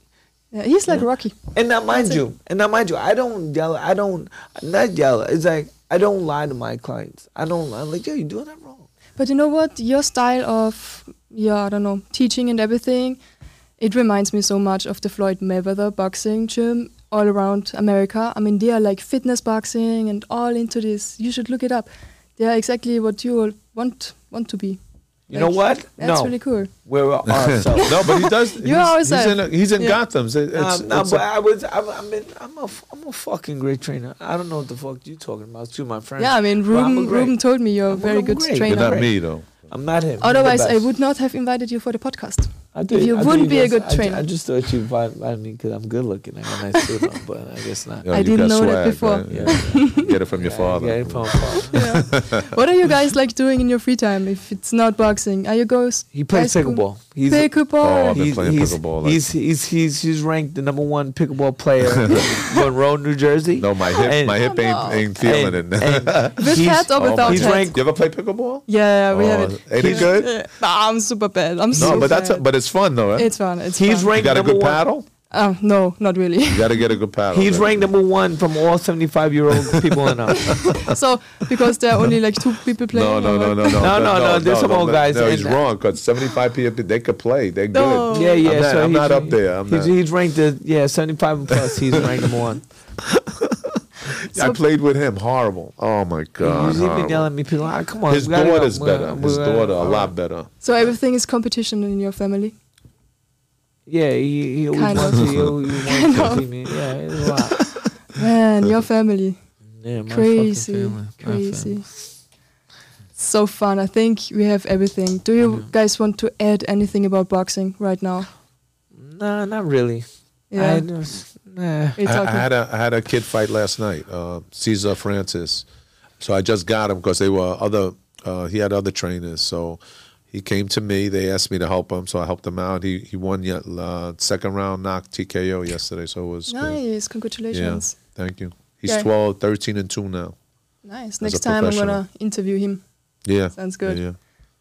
Speaker 1: yeah, he's like Rocky.
Speaker 3: and now, mind
Speaker 1: That's it.
Speaker 3: you, and now, mind you, I don't yell. I don't not yell. It's like I don't lie to my clients. I don't. I'm like, yo, you're doing that wrong.
Speaker 1: But you know what? Your style of yeah, I don't know, teaching and everything, it reminds me so much of the Floyd Mayweather boxing gym all around America. I mean, they are like fitness boxing and all into this. You should look it up. They are exactly what you want want to be.
Speaker 3: You know what?
Speaker 1: That's
Speaker 3: no,
Speaker 1: really cool.
Speaker 3: we're <laughs> ourselves.
Speaker 2: no, but he does. <laughs>
Speaker 1: You
Speaker 2: he's,
Speaker 1: always
Speaker 2: he's in. A, he's in
Speaker 1: Yeah.
Speaker 2: Gotham. It's, it's,
Speaker 3: Um, no,
Speaker 2: it's
Speaker 3: but
Speaker 2: a-
Speaker 3: I was. I'm. I'm, I'm a. f- I'm a fucking great trainer. I don't know what the fuck you're talking about. To my friends.
Speaker 1: Yeah, I mean,
Speaker 3: But I'm
Speaker 1: Ruben,
Speaker 3: great-
Speaker 1: Ruben told me you're a
Speaker 3: I'm-
Speaker 1: very
Speaker 3: I'm
Speaker 1: good
Speaker 3: great.
Speaker 1: trainer.
Speaker 2: you're not me though.
Speaker 3: I'm not him.
Speaker 1: Otherwise, I would not have invited you for the podcast.
Speaker 3: I thought-
Speaker 1: If you
Speaker 3: I
Speaker 1: wouldn't be a good trainer.
Speaker 3: I, just thought you find I mean because I'm good looking. I got a nice suit on, but I guess not.
Speaker 2: Yo,
Speaker 1: I didn't
Speaker 2: got
Speaker 1: know that before.
Speaker 2: man. Yeah. Get it from your
Speaker 3: Yeah,
Speaker 2: father.
Speaker 3: Yeah, from father. <laughs>
Speaker 1: Yeah. what are you guys like doing in your free time if it's not boxing? Are you guys
Speaker 3: He plays
Speaker 1: High school.
Speaker 3: pickleball. He's
Speaker 2: Oh,
Speaker 1: pickleball?
Speaker 2: I've been
Speaker 3: he's,
Speaker 2: playing
Speaker 3: he's,
Speaker 2: pickleball, like-
Speaker 3: He's, he's he's he's ranked the number one pickleball player <laughs> in Monroe, New Jersey.
Speaker 2: No, my hip,
Speaker 3: And-
Speaker 2: my hip ain't,
Speaker 1: no.
Speaker 2: ain't feeling
Speaker 3: And-
Speaker 2: it.
Speaker 3: and <laughs>
Speaker 1: With
Speaker 3: he's-
Speaker 1: hat or
Speaker 2: Oh,
Speaker 1: without
Speaker 2: my
Speaker 3: he's ranked-
Speaker 2: You ever play pickleball?
Speaker 1: Yeah, we
Speaker 2: Oh,
Speaker 1: have it.
Speaker 2: Ain't it good?
Speaker 1: Yeah. I'm super bad. I'm
Speaker 2: No,
Speaker 1: so
Speaker 2: but that's
Speaker 1: bad.
Speaker 2: but it's fun though, right?
Speaker 1: it's fun. It's
Speaker 3: He's
Speaker 1: fun.
Speaker 2: you
Speaker 3: ranked
Speaker 2: got a
Speaker 3: number
Speaker 2: good
Speaker 3: one.
Speaker 2: paddle.
Speaker 1: Oh no, not really.
Speaker 2: You got to get a good paddle.
Speaker 3: He's
Speaker 2: right?
Speaker 3: ranked number one from all 75 year old people in us. <laughs>
Speaker 1: so because there are only like two people playing.
Speaker 2: No, no, no, no, no,
Speaker 3: No, no, no, there's some old guys
Speaker 2: No, he's wrong because 75 people they could play. They're good.
Speaker 3: Yeah, yeah.
Speaker 2: I'm not-
Speaker 3: so
Speaker 2: I'm
Speaker 3: he's,
Speaker 2: not up there. I'm
Speaker 3: he's,
Speaker 2: not.
Speaker 3: he's ranked the yeah 75 plus. He's ranked number one. <laughs>
Speaker 2: I played with him. Horrible. Oh my god.
Speaker 3: he's even
Speaker 2: horrible.
Speaker 3: yelling at me. People, ah, come on.
Speaker 2: His
Speaker 3: we gotta go.
Speaker 2: daughter's better. His daughter a lot better.
Speaker 1: So everything is competition in your family.
Speaker 3: Yeah, he, he always
Speaker 1: Kind
Speaker 3: wants
Speaker 1: of.
Speaker 3: to. He always <laughs> wants to see me. Yeah, it's a lot. <laughs>
Speaker 1: Man, your family.
Speaker 3: Yeah, my
Speaker 1: crazy,
Speaker 3: fucking family. My
Speaker 1: crazy.
Speaker 3: family.
Speaker 1: So fun. I think we have everything. Do you guys want to add anything about boxing right now?
Speaker 3: Nah, not really.
Speaker 1: Yeah.
Speaker 3: I just, nah.
Speaker 2: I, I had a I had a kid fight last night, uh, Cesar Francis. So I just got him because they were other. Uh, he had other trainers, so he came to me. They asked me to help him, so I helped him out. He he won yet uh, second round knock TKO yesterday, so it was good.
Speaker 1: nice. Congratulations.
Speaker 2: Thank you. He's
Speaker 1: Yeah.
Speaker 2: 12, 13 and two now.
Speaker 1: Nice. Next time I'm gonna interview him.
Speaker 2: Yeah,
Speaker 1: Sounds good.
Speaker 2: Yeah.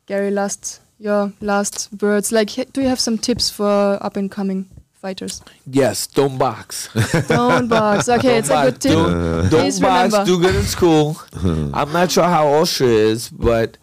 Speaker 1: Gary, last your last words. Like, do you have some tips for up and coming fighters?
Speaker 3: Yes, don't box. <laughs>
Speaker 1: Don't box. <laughs> Okay, it's a good tip.
Speaker 3: Don't, don't box.
Speaker 1: remember.
Speaker 3: Do good in school. <laughs> I'm not sure how Austria is, but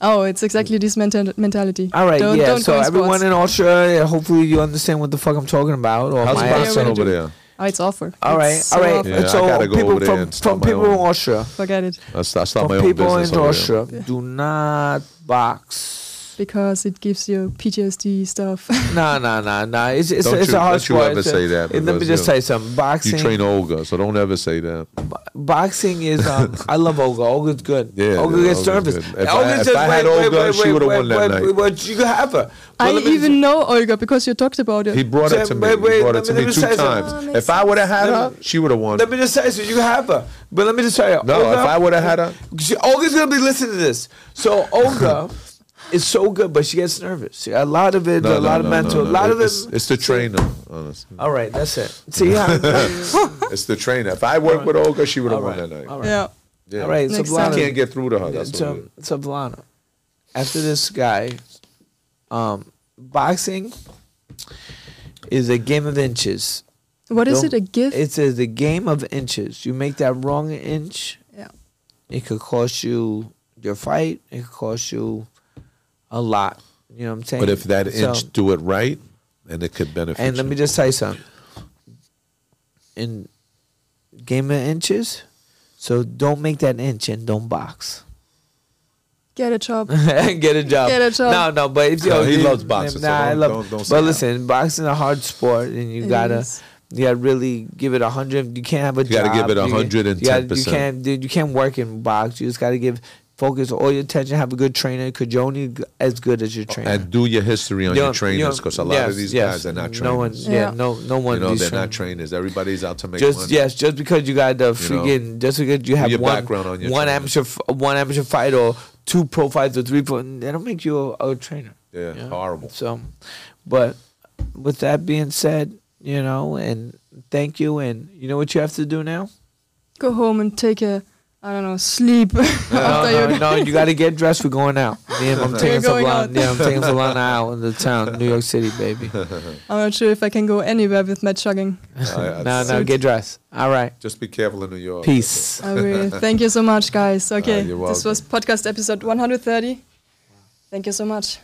Speaker 1: Oh, it's exactly this mental mentality.
Speaker 3: all right,
Speaker 1: Don't,
Speaker 3: yeah.
Speaker 1: Don't
Speaker 3: so
Speaker 1: go
Speaker 3: everyone
Speaker 1: sports.
Speaker 3: in Austria, yeah, hopefully you understand what the fuck I'm talking about. Or
Speaker 2: How's
Speaker 3: my
Speaker 1: Yeah,
Speaker 2: over there?
Speaker 1: Oh, it's awful.
Speaker 3: All right,
Speaker 1: It's
Speaker 3: all
Speaker 1: so awful.
Speaker 2: Yeah,
Speaker 3: so
Speaker 2: gotta go
Speaker 3: people
Speaker 2: over there
Speaker 3: from
Speaker 2: and
Speaker 3: from people in Austria,
Speaker 1: Forget it
Speaker 2: I start, start
Speaker 3: from
Speaker 2: my own
Speaker 3: people
Speaker 2: business
Speaker 3: in Austria,
Speaker 2: there.
Speaker 3: do not box.
Speaker 1: Because it gives you PTSD stuff.
Speaker 3: No, no, no, no. It's it's,
Speaker 2: Don't
Speaker 3: it's
Speaker 2: you-
Speaker 3: a hard
Speaker 2: don't you ever say that,
Speaker 3: and let me just
Speaker 2: you
Speaker 3: say something. Boxing.
Speaker 2: You train Olga, so don't ever say that.
Speaker 3: Boxing is. Um, <laughs> I love Olga. Olga's good.
Speaker 2: Yeah,
Speaker 3: Olga
Speaker 2: yeah,
Speaker 3: gets
Speaker 2: Olga's
Speaker 3: nervous.
Speaker 2: good. If I-
Speaker 3: Olga
Speaker 2: if
Speaker 3: just-
Speaker 2: I had
Speaker 3: wait, wait,
Speaker 2: Olga,
Speaker 3: wait,
Speaker 2: she
Speaker 3: wait,
Speaker 2: would've
Speaker 3: wait,
Speaker 2: won that
Speaker 3: wait,
Speaker 2: night.
Speaker 3: wait, wait, you can have her. But
Speaker 1: I
Speaker 3: let me
Speaker 1: even know Olga because you talked about it.
Speaker 2: He brought it
Speaker 3: Say-
Speaker 2: to me.
Speaker 3: wait, wait,
Speaker 2: he brought
Speaker 3: let
Speaker 2: it to
Speaker 3: me-
Speaker 2: me
Speaker 3: let
Speaker 2: two
Speaker 3: me say
Speaker 2: times.
Speaker 1: something. Oh,
Speaker 2: If I would have had
Speaker 3: Let
Speaker 2: her, she would have won.
Speaker 3: Let me just say so you can have her. But let me just tell you.
Speaker 2: No,
Speaker 3: Olga,
Speaker 2: if I would have had her,
Speaker 3: she, Olga's gonna be listening to this. So Olga <laughs> is so good, but she gets nervous. A lot of it,
Speaker 2: no,
Speaker 3: a
Speaker 2: no,
Speaker 3: lot of
Speaker 2: no,
Speaker 3: mental,
Speaker 2: no,
Speaker 3: a lot
Speaker 2: no.
Speaker 3: of it.
Speaker 2: It's, it's the trainer. Honestly.
Speaker 3: All right, that's it. See how? <laughs>
Speaker 2: It's the trainer. If I worked with Olga, she would have
Speaker 3: All
Speaker 2: won that night.
Speaker 3: all right.
Speaker 1: Yeah.
Speaker 2: Yeah.
Speaker 3: All right,
Speaker 1: Next
Speaker 3: so
Speaker 1: time.
Speaker 2: I can't get through to her. That's what
Speaker 3: so,
Speaker 2: it is.
Speaker 3: so Vlana, after this guy, um, boxing is a game of inches.
Speaker 1: What is
Speaker 3: Don't-
Speaker 1: it? A gift?
Speaker 3: It's a, the game of inches. You make that wrong inch,
Speaker 1: yeah.
Speaker 3: it could cost you your fight. It could cost you a lot. You know what I'm saying?
Speaker 2: But if that
Speaker 3: So-
Speaker 2: inch do it right, and it could benefit.
Speaker 3: and let me just say something. In game of inches, so don't make that inch and don't box.
Speaker 1: Get a job. <laughs>
Speaker 3: Get a job.
Speaker 1: Get a job.
Speaker 3: No, no, but if
Speaker 2: No, he
Speaker 3: you-
Speaker 2: loves boxing, so
Speaker 3: Nah, I
Speaker 2: don't-
Speaker 3: love.
Speaker 2: don't- don't say
Speaker 3: but
Speaker 2: that.
Speaker 3: listen, boxing is a hard sport, and you
Speaker 1: It
Speaker 3: gotta,
Speaker 1: is.
Speaker 3: you gotta really give it a hundred. You can't have a
Speaker 2: You gotta give it
Speaker 3: You-
Speaker 2: 110%.
Speaker 3: You, you can't, dude. You can't work in box. You just gotta give focus all your attention. Have a good trainer. Cause you're only g- as good as your oh, trainer.
Speaker 2: and do your history on
Speaker 3: You
Speaker 2: your
Speaker 3: don't- you
Speaker 2: trainers
Speaker 3: don't-
Speaker 2: because a lot
Speaker 3: yes,
Speaker 2: of these
Speaker 3: yes.
Speaker 2: guys are not trainers.
Speaker 3: No one,
Speaker 1: Yeah.
Speaker 3: yeah, no, no one.
Speaker 2: you know,
Speaker 3: these
Speaker 2: they're not
Speaker 3: trainers.
Speaker 2: trainers. Everybody's out to make
Speaker 3: Just
Speaker 2: money.
Speaker 3: yes, just because you got the freaking, just because you have
Speaker 2: your
Speaker 3: one
Speaker 2: background on your
Speaker 3: one
Speaker 2: trainer.
Speaker 3: amateur, f- one amateur fight or two pro fights or three pro, they don't make you a, a trainer.
Speaker 2: Yeah,
Speaker 3: Yeah.
Speaker 2: horrible.
Speaker 3: So, but with that being said, you know, and thank you, and you know what you have to do now.
Speaker 1: Go home and take a, I don't know, sleep <laughs> after
Speaker 3: No, no,
Speaker 1: you.
Speaker 3: no, you got to get dressed. We're going <laughs> out. Yeah, I'm taking
Speaker 1: going
Speaker 3: Solana.
Speaker 1: out.
Speaker 3: Yeah, I'm taking Solana out in the town, New York City, baby. <laughs>
Speaker 1: I'm not sure if I can go anywhere with my jogging.
Speaker 2: I-
Speaker 3: No, no,
Speaker 2: say
Speaker 3: get dressed. All right,
Speaker 2: Just be careful in New York.
Speaker 3: peace.
Speaker 1: I will. Thank you so much, guys. Okay,
Speaker 2: you're
Speaker 1: this was podcast episode 130. Thank you so much.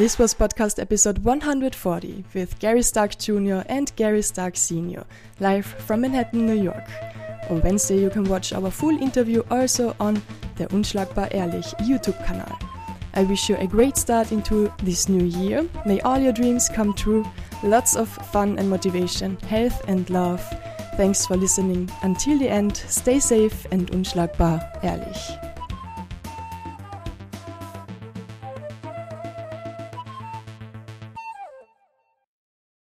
Speaker 1: This was podcast episode 140 with Gary Stark Jr. and Gary Stark Sr., live from Manhattan, New York. On Wednesday, you can watch our full interview also on the Unschlagbar Ehrlich YouTube channel. I wish you a great start into this new year. May all your dreams come true. Lots of fun and motivation, health and love. Thanks for listening. Until the end, stay safe and unschlagbar ehrlich.